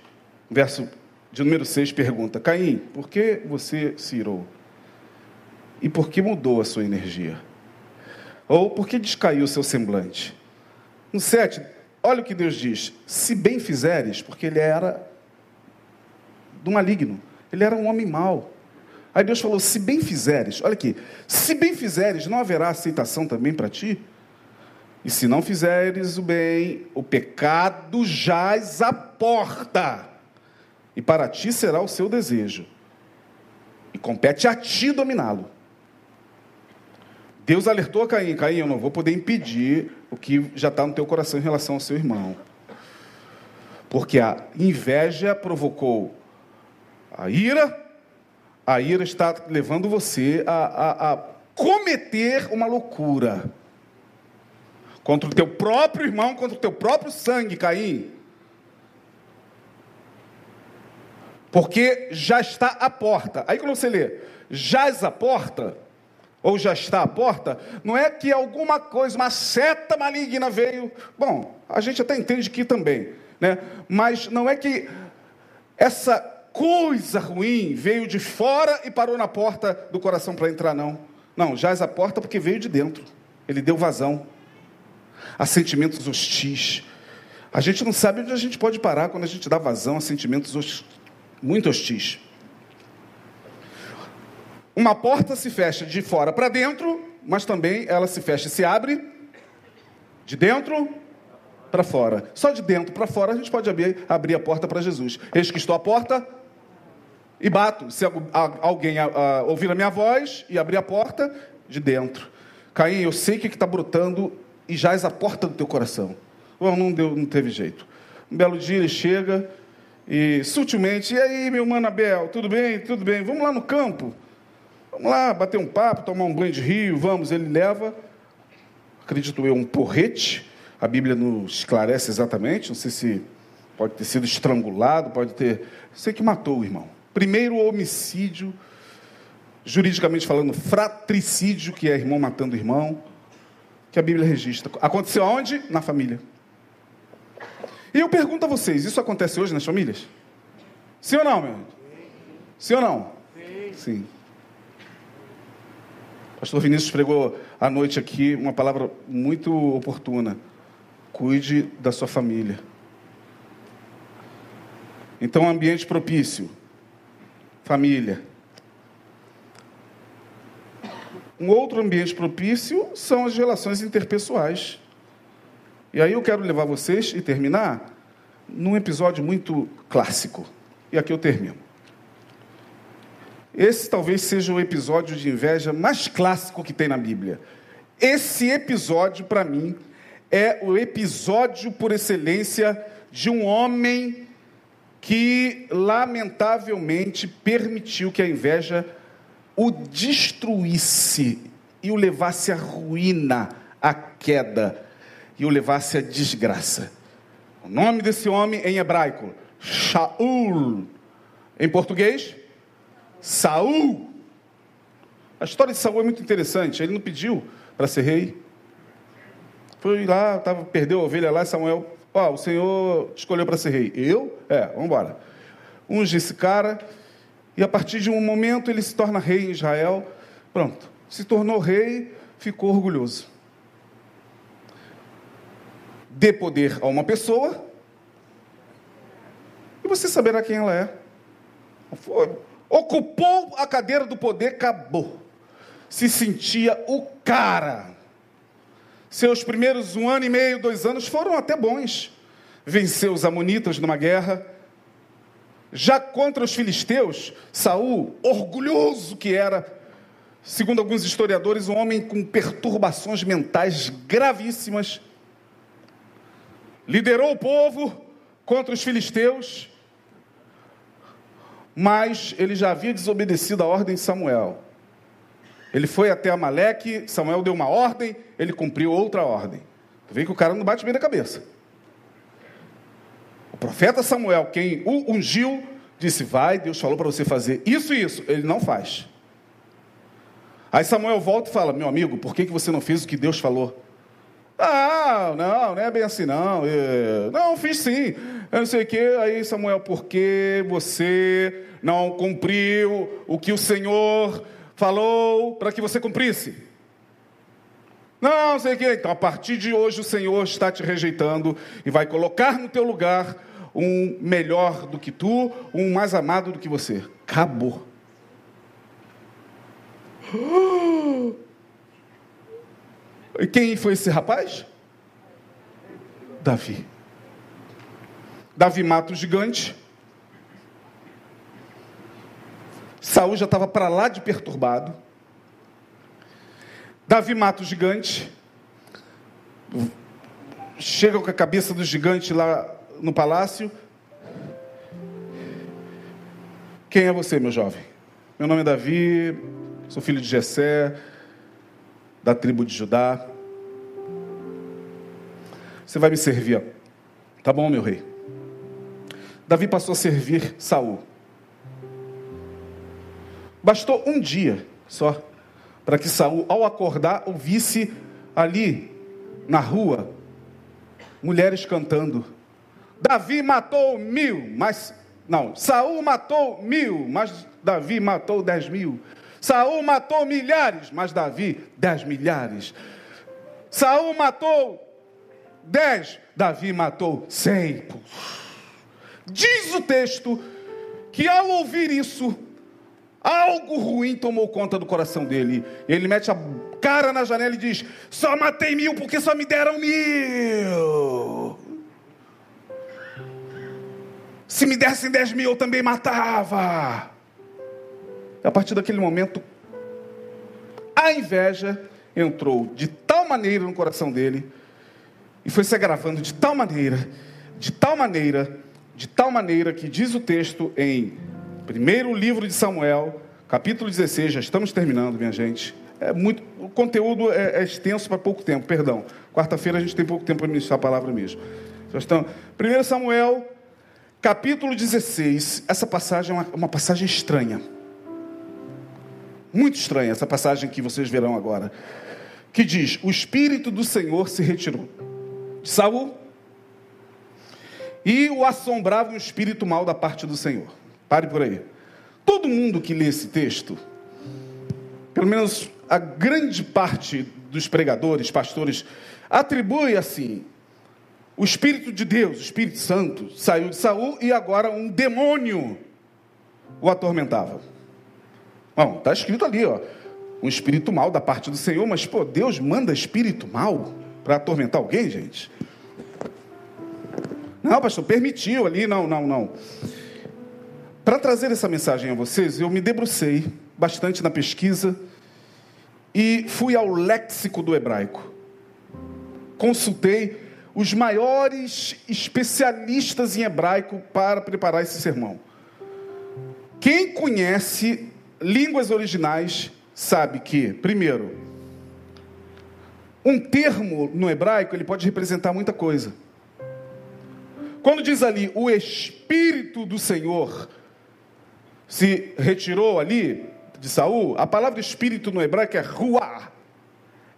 verso de número 6, pergunta: Caim, por que você se irou? E por que mudou a sua energia? Ou por que descaiu o seu semblante? No 7, Olha o que Deus diz: se bem fizeres, porque ele era do maligno, ele era um homem mau. Aí Deus falou: se bem fizeres, olha aqui, se bem fizeres, não haverá aceitação também para ti? E se não fizeres o bem, o pecado jaz à porta, e para ti será o seu desejo, e compete a ti dominá-lo. Deus alertou a Caim: Caim, eu não vou poder impedir o que já está no teu coração em relação ao seu irmão. Porque a inveja provocou a ira, a ira está levando você a, a, a cometer uma loucura contra o teu próprio irmão, contra o teu próprio sangue, Caim. Porque já está à porta. Aí quando você lê, jaz a porta, ou já está à porta, não é que alguma coisa, uma seta maligna veio. Bom, a gente até entende que também, né? Mas não é que essa coisa ruim veio de fora e parou na porta do coração para entrar, não. Não, jaz a porta porque veio de dentro. Ele deu vazão. a sentimentos hostis. A gente não sabe onde a gente pode parar quando a gente dá vazão a sentimentos hostis, muito hostis. Uma porta se fecha de fora para dentro, mas também ela se fecha e se abre de dentro para fora. Só de dentro para fora a gente pode abrir, abrir a porta para Jesus. Eis que estou à porta e bato. Se alguém a, a, ouvir a minha voz e abrir a porta, de dentro. Caim, eu sei que está brotando e jaz a porta do teu coração. Bom, não, deu, não teve jeito. Um belo dia ele chega e sutilmente, e aí, meu mano Abel, tudo bem? Tudo bem, vamos lá no campo. Vamos lá bater um papo, tomar um banho de rio, vamos. Ele leva, acredito eu, um porrete. A Bíblia nos esclarece exatamente, não sei se pode ter sido estrangulado, pode ter. Sei que matou o irmão. Primeiro homicídio, juridicamente falando, fratricídio, que é irmão matando irmão, que a Bíblia registra. Aconteceu aonde? Na família. E eu pergunto a vocês, isso acontece hoje nas famílias? Sim ou não, meu? Sim ou não? Sim. Sim. Pastor Vinícius pregou à noite aqui uma palavra muito oportuna. Cuide da sua família. Então, ambiente propício família. Um outro ambiente propício são as relações interpessoais. E aí eu quero levar vocês e terminar num episódio muito clássico. E aqui eu termino. Esse talvez seja o episódio de inveja mais clássico que tem na Bíblia. Esse episódio, para mim, é o episódio por excelência de um homem que lamentavelmente permitiu que a inveja o destruísse e o levasse à ruína, à queda e o levasse à desgraça. O nome desse homem em hebraico, Shaul. Em português, Saul. A história de Saul é muito interessante. Ele não pediu para ser rei. Foi lá, tava, perdeu a ovelha lá, Samuel Ó, o Senhor escolheu para ser rei. Eu? É, vamos embora. Unge esse cara, e a partir de um momento ele se torna rei em Israel. Pronto. Se tornou rei, ficou orgulhoso. Dê poder a uma pessoa, e você saberá quem ela é. Ocupou a cadeira do poder, acabou. Se sentia o cara. Seus primeiros um ano e meio, dois anos foram até bons. Venceu os amonitas numa guerra. Já contra os filisteus, Saul, orgulhoso que era, segundo alguns historiadores, um homem com perturbações mentais gravíssimas, liderou o povo contra os filisteus, mas ele já havia desobedecido a ordem de Samuel. Ele foi até Amaleque, Samuel deu uma ordem, ele cumpriu outra ordem. Tu vê que o cara não bate bem na cabeça. O profeta Samuel, quem o ungiu, disse: Vai, Deus falou para você fazer isso e isso. Ele não faz. Aí Samuel volta e fala: Meu amigo, por que, que você não fez o que Deus falou? Ah, não, não é bem assim, não. É, não, fiz sim. Eu não sei o quê. Aí Samuel, por que você não cumpriu o que o Senhor falou para que você cumprisse. Não, sei o que. Então, a partir de hoje, o Senhor está te rejeitando e vai colocar no teu lugar um melhor do que tu, um mais amado do que você. Acabou. E quem foi esse rapaz? Davi. Davi mata o gigante Saul já estava para lá de perturbado. Davi mata o gigante. Chega com a cabeça do gigante lá no palácio. Quem é você, meu jovem? Meu nome é Davi, sou filho de Jessé, da tribo de Judá. Você vai me servir, tá bom, meu rei? Davi passou a servir Saul. Bastou um dia só para que Saul, ao acordar, ouvisse ali na rua mulheres cantando. Davi matou mil, mas não, Saul matou mil, mas Davi matou dez mil. Saul matou milhares, mas Davi dez milhares. Saul matou dez. Davi matou cem. Diz o texto que ao ouvir isso, algo ruim tomou conta do coração dele. Ele mete a cara na janela e diz: Só matei mil porque só me deram mil. Se me dessem dez mil, eu também matava. A partir daquele momento, a inveja entrou de tal maneira no coração dele e foi se agravando de tal maneira, de tal maneira, de tal maneira que diz o texto em primeiro livro de Samuel, capítulo 16, já estamos terminando, minha gente. É muito, o conteúdo é, é extenso para pouco tempo, perdão. Quarta-feira a gente tem pouco tempo para ministrar a palavra mesmo. Já estamos. 1 Samuel, capítulo 16. Essa passagem é uma, uma passagem estranha. Muito estranha essa passagem que vocês verão agora. Que diz: O Espírito do Senhor se retirou de Saul e o assombrava um espírito mal da parte do Senhor. Pare por aí. Todo mundo que lê esse texto, pelo menos a grande parte dos pregadores, pastores, atribui assim: o Espírito de Deus, o Espírito Santo, saiu de Saul e agora um demônio o atormentava. Bom, está escrito ali, ó, um espírito mal da parte do Senhor, mas pô, Deus manda espírito mal para atormentar alguém, gente? Não, pastor, permitiu ali, não, não, não. Para trazer essa mensagem a vocês, eu me debrucei bastante na pesquisa e fui ao léxico do hebraico. Consultei os maiores especialistas em hebraico para preparar esse sermão. Quem conhece línguas originais sabe que, primeiro, um termo no hebraico ele pode representar muita coisa. Quando diz ali o Espírito do Senhor se retirou ali de Saul, a palavra Espírito no hebraico é Ruah.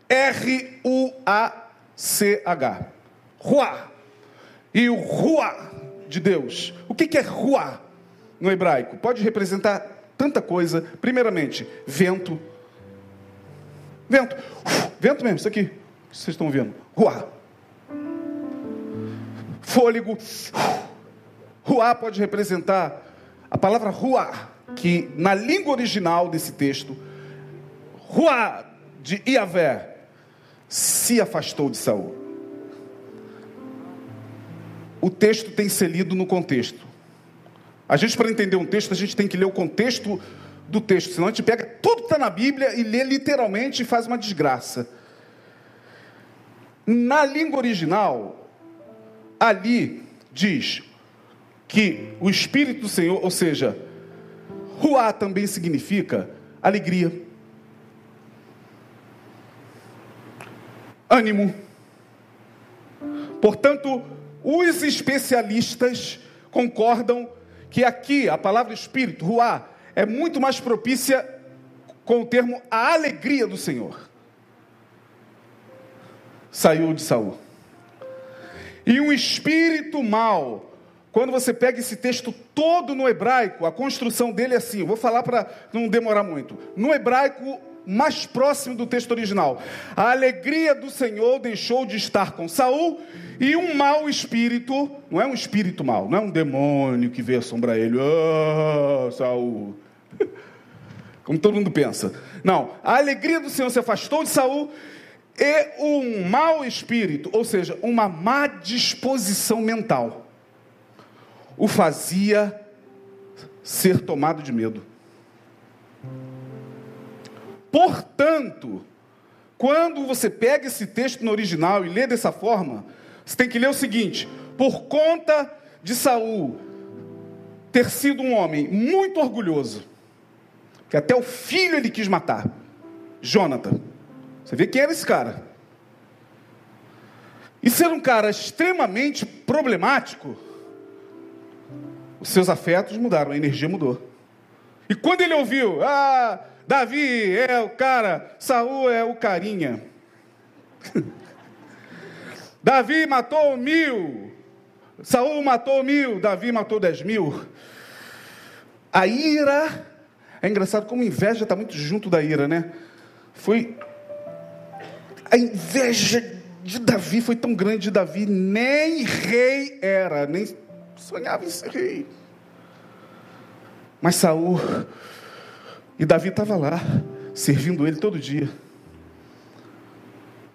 R-U-A-C-H. Ruah. E o Ruah de Deus. O que é Ruah no hebraico? Pode representar tanta coisa. Primeiramente, vento. Vento. Vento mesmo, isso aqui. Vocês estão vendo. Ruah. Fôlego. Ruah pode representar a palavra ruah, que na língua original desse texto, ruah de Iavé, se afastou de Saul. O texto tem que ser lido no contexto. A gente, para entender um texto, a gente tem que ler o contexto do texto, senão a gente pega tudo que está na Bíblia e lê literalmente e faz uma desgraça. Na língua original, ali diz que o Espírito do Senhor, ou seja, Ruá também significa alegria, ânimo. Portanto, os especialistas concordam que aqui a palavra Espírito, Ruá, é muito mais propícia com o termo a alegria do Senhor. Saiu de Saul. E um espírito mau quando você pega esse texto todo no hebraico, a construção dele é assim, vou falar para não demorar muito. No hebraico mais próximo do texto original, a alegria do Senhor deixou de estar com Saul e um mau espírito, não é um espírito mau, não é um demônio que veio assombrar ele, oh, Saul. Como todo mundo pensa. Não, a alegria do Senhor se afastou de Saul e um mau espírito, ou seja, uma má disposição mental o fazia ser tomado de medo. Portanto, quando você pega esse texto no original e lê dessa forma, você tem que ler o seguinte: por conta de Saul ter sido um homem muito orgulhoso, que até o filho ele quis matar, Jonathan. Você vê quem era esse cara? E ser um cara extremamente problemático, os seus afetos mudaram, a energia mudou. E quando ele ouviu, ah, Davi é o cara, Saul é o carinha. Davi matou mil, Saul matou mil, Davi matou dez mil. A ira, é engraçado como inveja está muito junto da ira, né? Foi a inveja de Davi foi tão grande, Davi nem rei era, nem sonhava em ser rei. Mas Saul e Davi estava lá, servindo ele todo dia.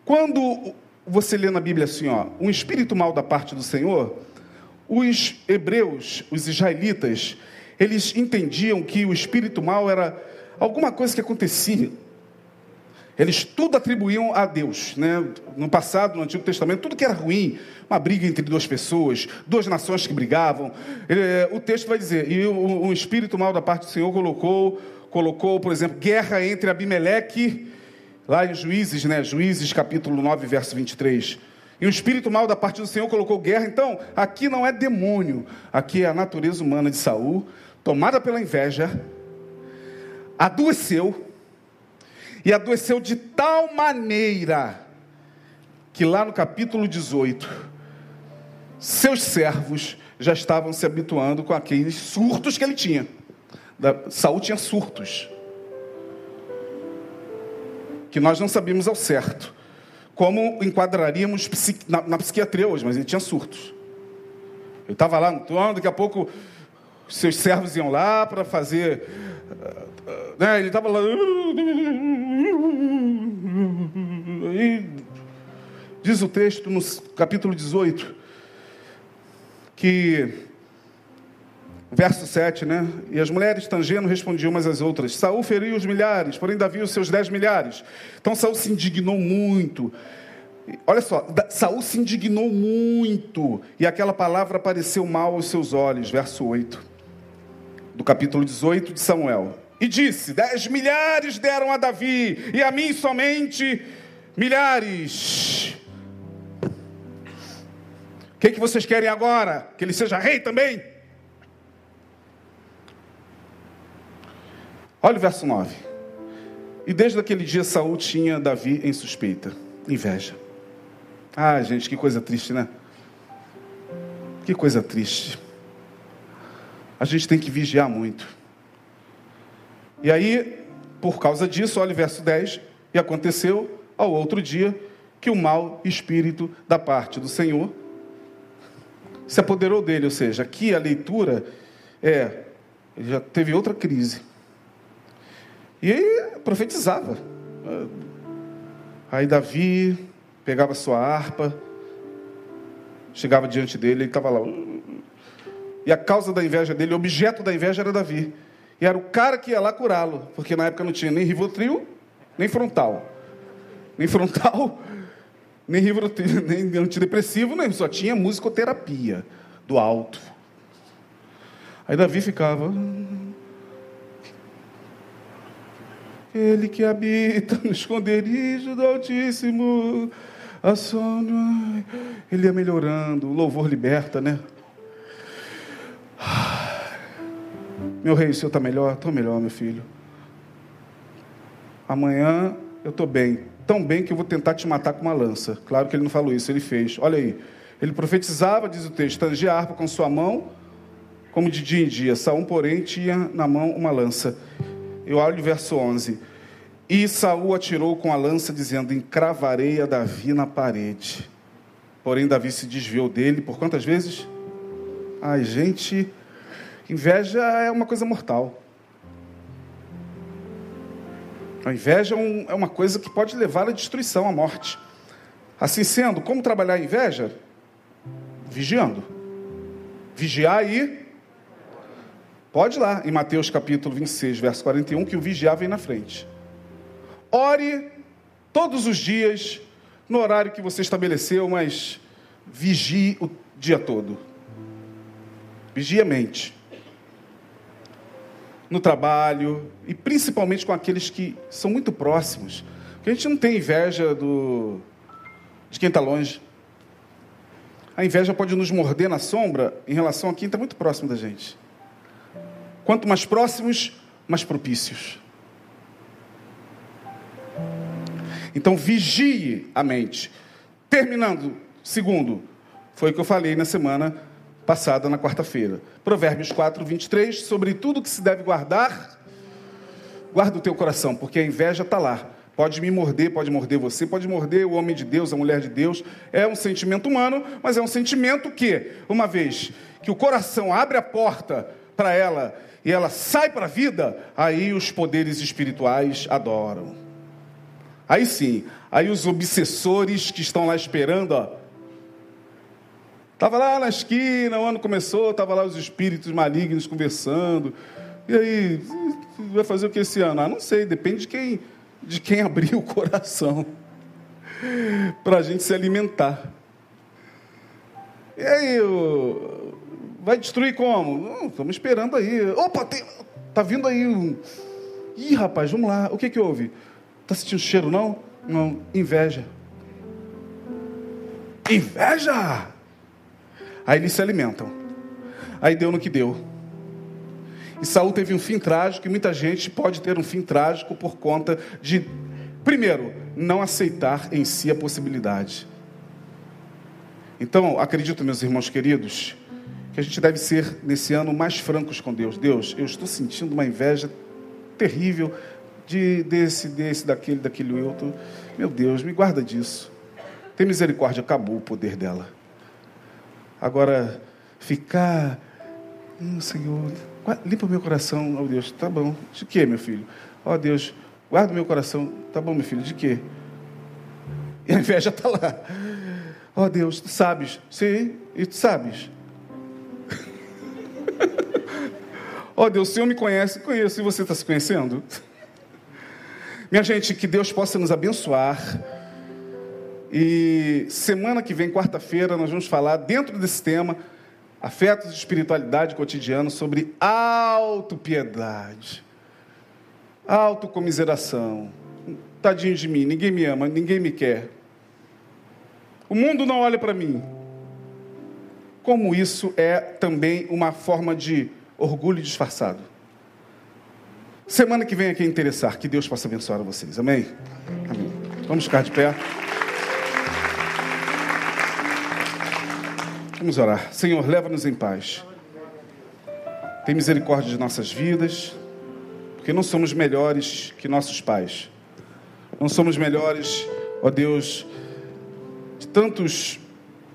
Quando você lê na Bíblia assim, ó, um espírito mal da parte do Senhor, os hebreus, os israelitas, eles entendiam que o espírito mal era alguma coisa que acontecia eles tudo atribuíam a Deus. Né? No passado, no Antigo Testamento, tudo que era ruim, uma briga entre duas pessoas, duas nações que brigavam. É, o texto vai dizer, e o, o espírito mal da parte do Senhor colocou, colocou, por exemplo, guerra entre Abimeleque, lá em Juízes, né? Juízes capítulo 9, verso 23. E o espírito mal da parte do Senhor colocou guerra. Então, aqui não é demônio, aqui é a natureza humana de Saul, tomada pela inveja, adoeceu e adoeceu de tal maneira que lá no capítulo 18, seus servos já estavam se habituando com aqueles surtos que ele tinha. Saul tinha surtos. Que nós não sabíamos ao certo. Como enquadraríamos na, na psiquiatria hoje, mas ele tinha surtos. Ele estava lá no trono, daqui a pouco seus servos iam lá para fazer. Né, ele estava lá. E diz o texto no capítulo 18 que verso 7, né? E as mulheres tangendo respondiam umas às outras: Saul feriu os milhares, porém Davi os seus dez milhares. Então Saul se indignou muito. Olha só, Saul se indignou muito, e aquela palavra pareceu mal aos seus olhos, verso 8, do capítulo 18 de Samuel. E disse: Dez milhares deram a Davi, e a mim somente milhares. O que, que vocês querem agora? Que ele seja rei também? Olha o verso 9. E desde aquele dia Saul tinha Davi em suspeita, inveja. Ah, gente, que coisa triste, né? Que coisa triste. A gente tem que vigiar muito. E aí, por causa disso, olha o verso 10, e aconteceu ao outro dia que o mau espírito da parte do Senhor se apoderou dele, ou seja, aqui a leitura é, ele já teve outra crise. E aí profetizava. Aí Davi pegava sua harpa, chegava diante dele, ele estava lá. E a causa da inveja dele, o objeto da inveja era Davi. E era o cara que ia lá curá-lo, porque na época não tinha nem Rivotril, nem frontal. Nem frontal, nem Rivotril, nem antidepressivo, nem, só tinha musicoterapia do alto. Aí Davi ficava. Ele que habita no esconderijo do Altíssimo, a sono. Ele ia melhorando, o louvor liberta, né? Meu rei, o senhor está melhor? Estou melhor, meu filho. Amanhã eu estou bem. Tão bem que eu vou tentar te matar com uma lança. Claro que ele não falou isso, ele fez. Olha aí. Ele profetizava, diz o texto, tangia a harpa com sua mão, como de dia em dia. Saúl, porém, tinha na mão uma lança. Eu olho o verso 11. E Saúl atirou com a lança, dizendo: Encravarei a Davi na parede. Porém, Davi se desviou dele por quantas vezes? Ai, gente, Inveja é uma coisa mortal. A inveja é, é uma coisa que pode levar à destruição, à morte. Assim sendo, como trabalhar a inveja? Vigiando. Vigiar e. Pode ir lá, em Mateus capítulo 26, verso 41, que o vigiar vem na frente. Ore todos os dias, no horário que você estabeleceu, mas vigie o dia todo. Vigie a mente no trabalho e principalmente com aqueles que são muito próximos. Porque a gente não tem inveja do, de quem está longe. A inveja pode nos morder na sombra em relação a quem está muito próximo da gente. Quanto mais próximos, mais propícios. Então vigie a mente. Terminando, segundo, foi o que eu falei na semana passada na quarta-feira. Provérbios 4, 23, sobre tudo que se deve guardar, guarda o teu coração, porque a inveja está lá, Pode me morder, pode morder você, pode morder o homem de Deus, a mulher de Deus. É um sentimento humano, mas é um sentimento que, uma vez que o coração abre a porta para ela e ela sai para a vida, aí os poderes espirituais adoram. Aí sim, aí os obsessores que estão lá esperando, ó, Estava lá na esquina, o ano começou, estava lá os espíritos malignos conversando. E aí, vai fazer o que esse ano? Ah, não sei, depende de quem, de quem abrir o coração para a gente se alimentar. E aí, vai destruir como? Estamos esperando aí. Opa, tem, tá vindo aí um. Ih, rapaz, vamos lá. O que que houve? Tá sentindo cheiro não? Não, inveja. Inveja! Aí eles se alimentam. Aí deu no que deu. E Saul teve um fim trágico, e muita gente pode ter um fim trágico por conta de, primeiro, não aceitar em si a possibilidade. Então, acredito, meus irmãos queridos, que a gente deve ser, nesse ano, mais francos com Deus. Deus, eu estou sentindo uma inveja terrível de desse, desse, daquele, daquele outro. Meu Deus, me guarda disso. Tem misericórdia, acabou o poder dela. Agora, ficar, hum, Senhor, limpa meu coração, ó oh, Deus, tá bom. De quê, meu filho? Ó oh, Deus, guarda meu coração, tá bom, meu filho, de quê? E a inveja está lá. Ó oh, Deus, tu sabes? Sim, e tu sabes? Ó oh, Deus, o Senhor me conhece, conheço, e você está se conhecendo? Minha gente, que Deus possa nos abençoar e semana que vem, quarta-feira, nós vamos falar, dentro desse tema, afetos e espiritualidade cotidiana, sobre autopiedade, autocomiseração. Tadinho de mim, ninguém me ama, ninguém me quer. O mundo não olha para mim. Como isso é também uma forma de orgulho disfarçado. Semana que vem é quem interessar. Que Deus possa abençoar vocês. Amém? Amém. Vamos ficar de pé. Vamos orar. Senhor, leva-nos em paz. Tem misericórdia de nossas vidas, porque não somos melhores que nossos pais. Não somos melhores, ó Deus, de tantos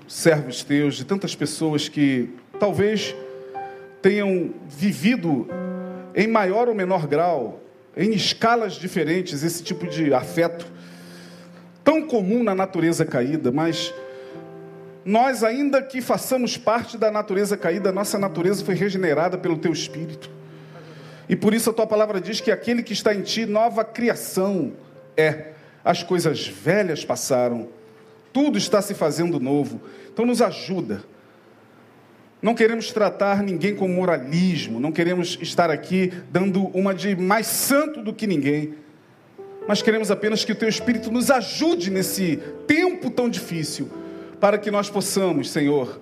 servos teus, de tantas pessoas que talvez tenham vivido em maior ou menor grau, em escalas diferentes, esse tipo de afeto tão comum na natureza caída, mas nós, ainda que façamos parte da natureza caída, nossa natureza foi regenerada pelo teu espírito. E por isso a tua palavra diz que aquele que está em ti, nova criação é. As coisas velhas passaram, tudo está se fazendo novo. Então nos ajuda. Não queremos tratar ninguém com moralismo, não queremos estar aqui dando uma de mais santo do que ninguém, mas queremos apenas que o teu Espírito nos ajude nesse tempo tão difícil para que nós possamos, Senhor,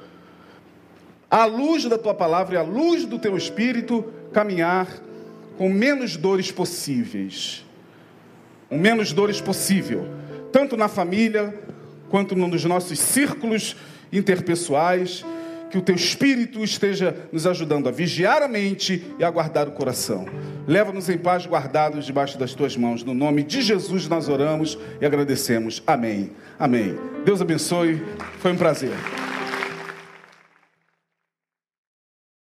à luz da tua palavra e à luz do teu espírito, caminhar com menos dores possíveis. O menos dores possível, tanto na família quanto nos nossos círculos interpessoais, que o teu espírito esteja nos ajudando a vigiar a mente e a guardar o coração. Leva-nos em paz guardados debaixo das tuas mãos. No nome de Jesus nós oramos e agradecemos. Amém. Amém. Deus abençoe. Foi um prazer.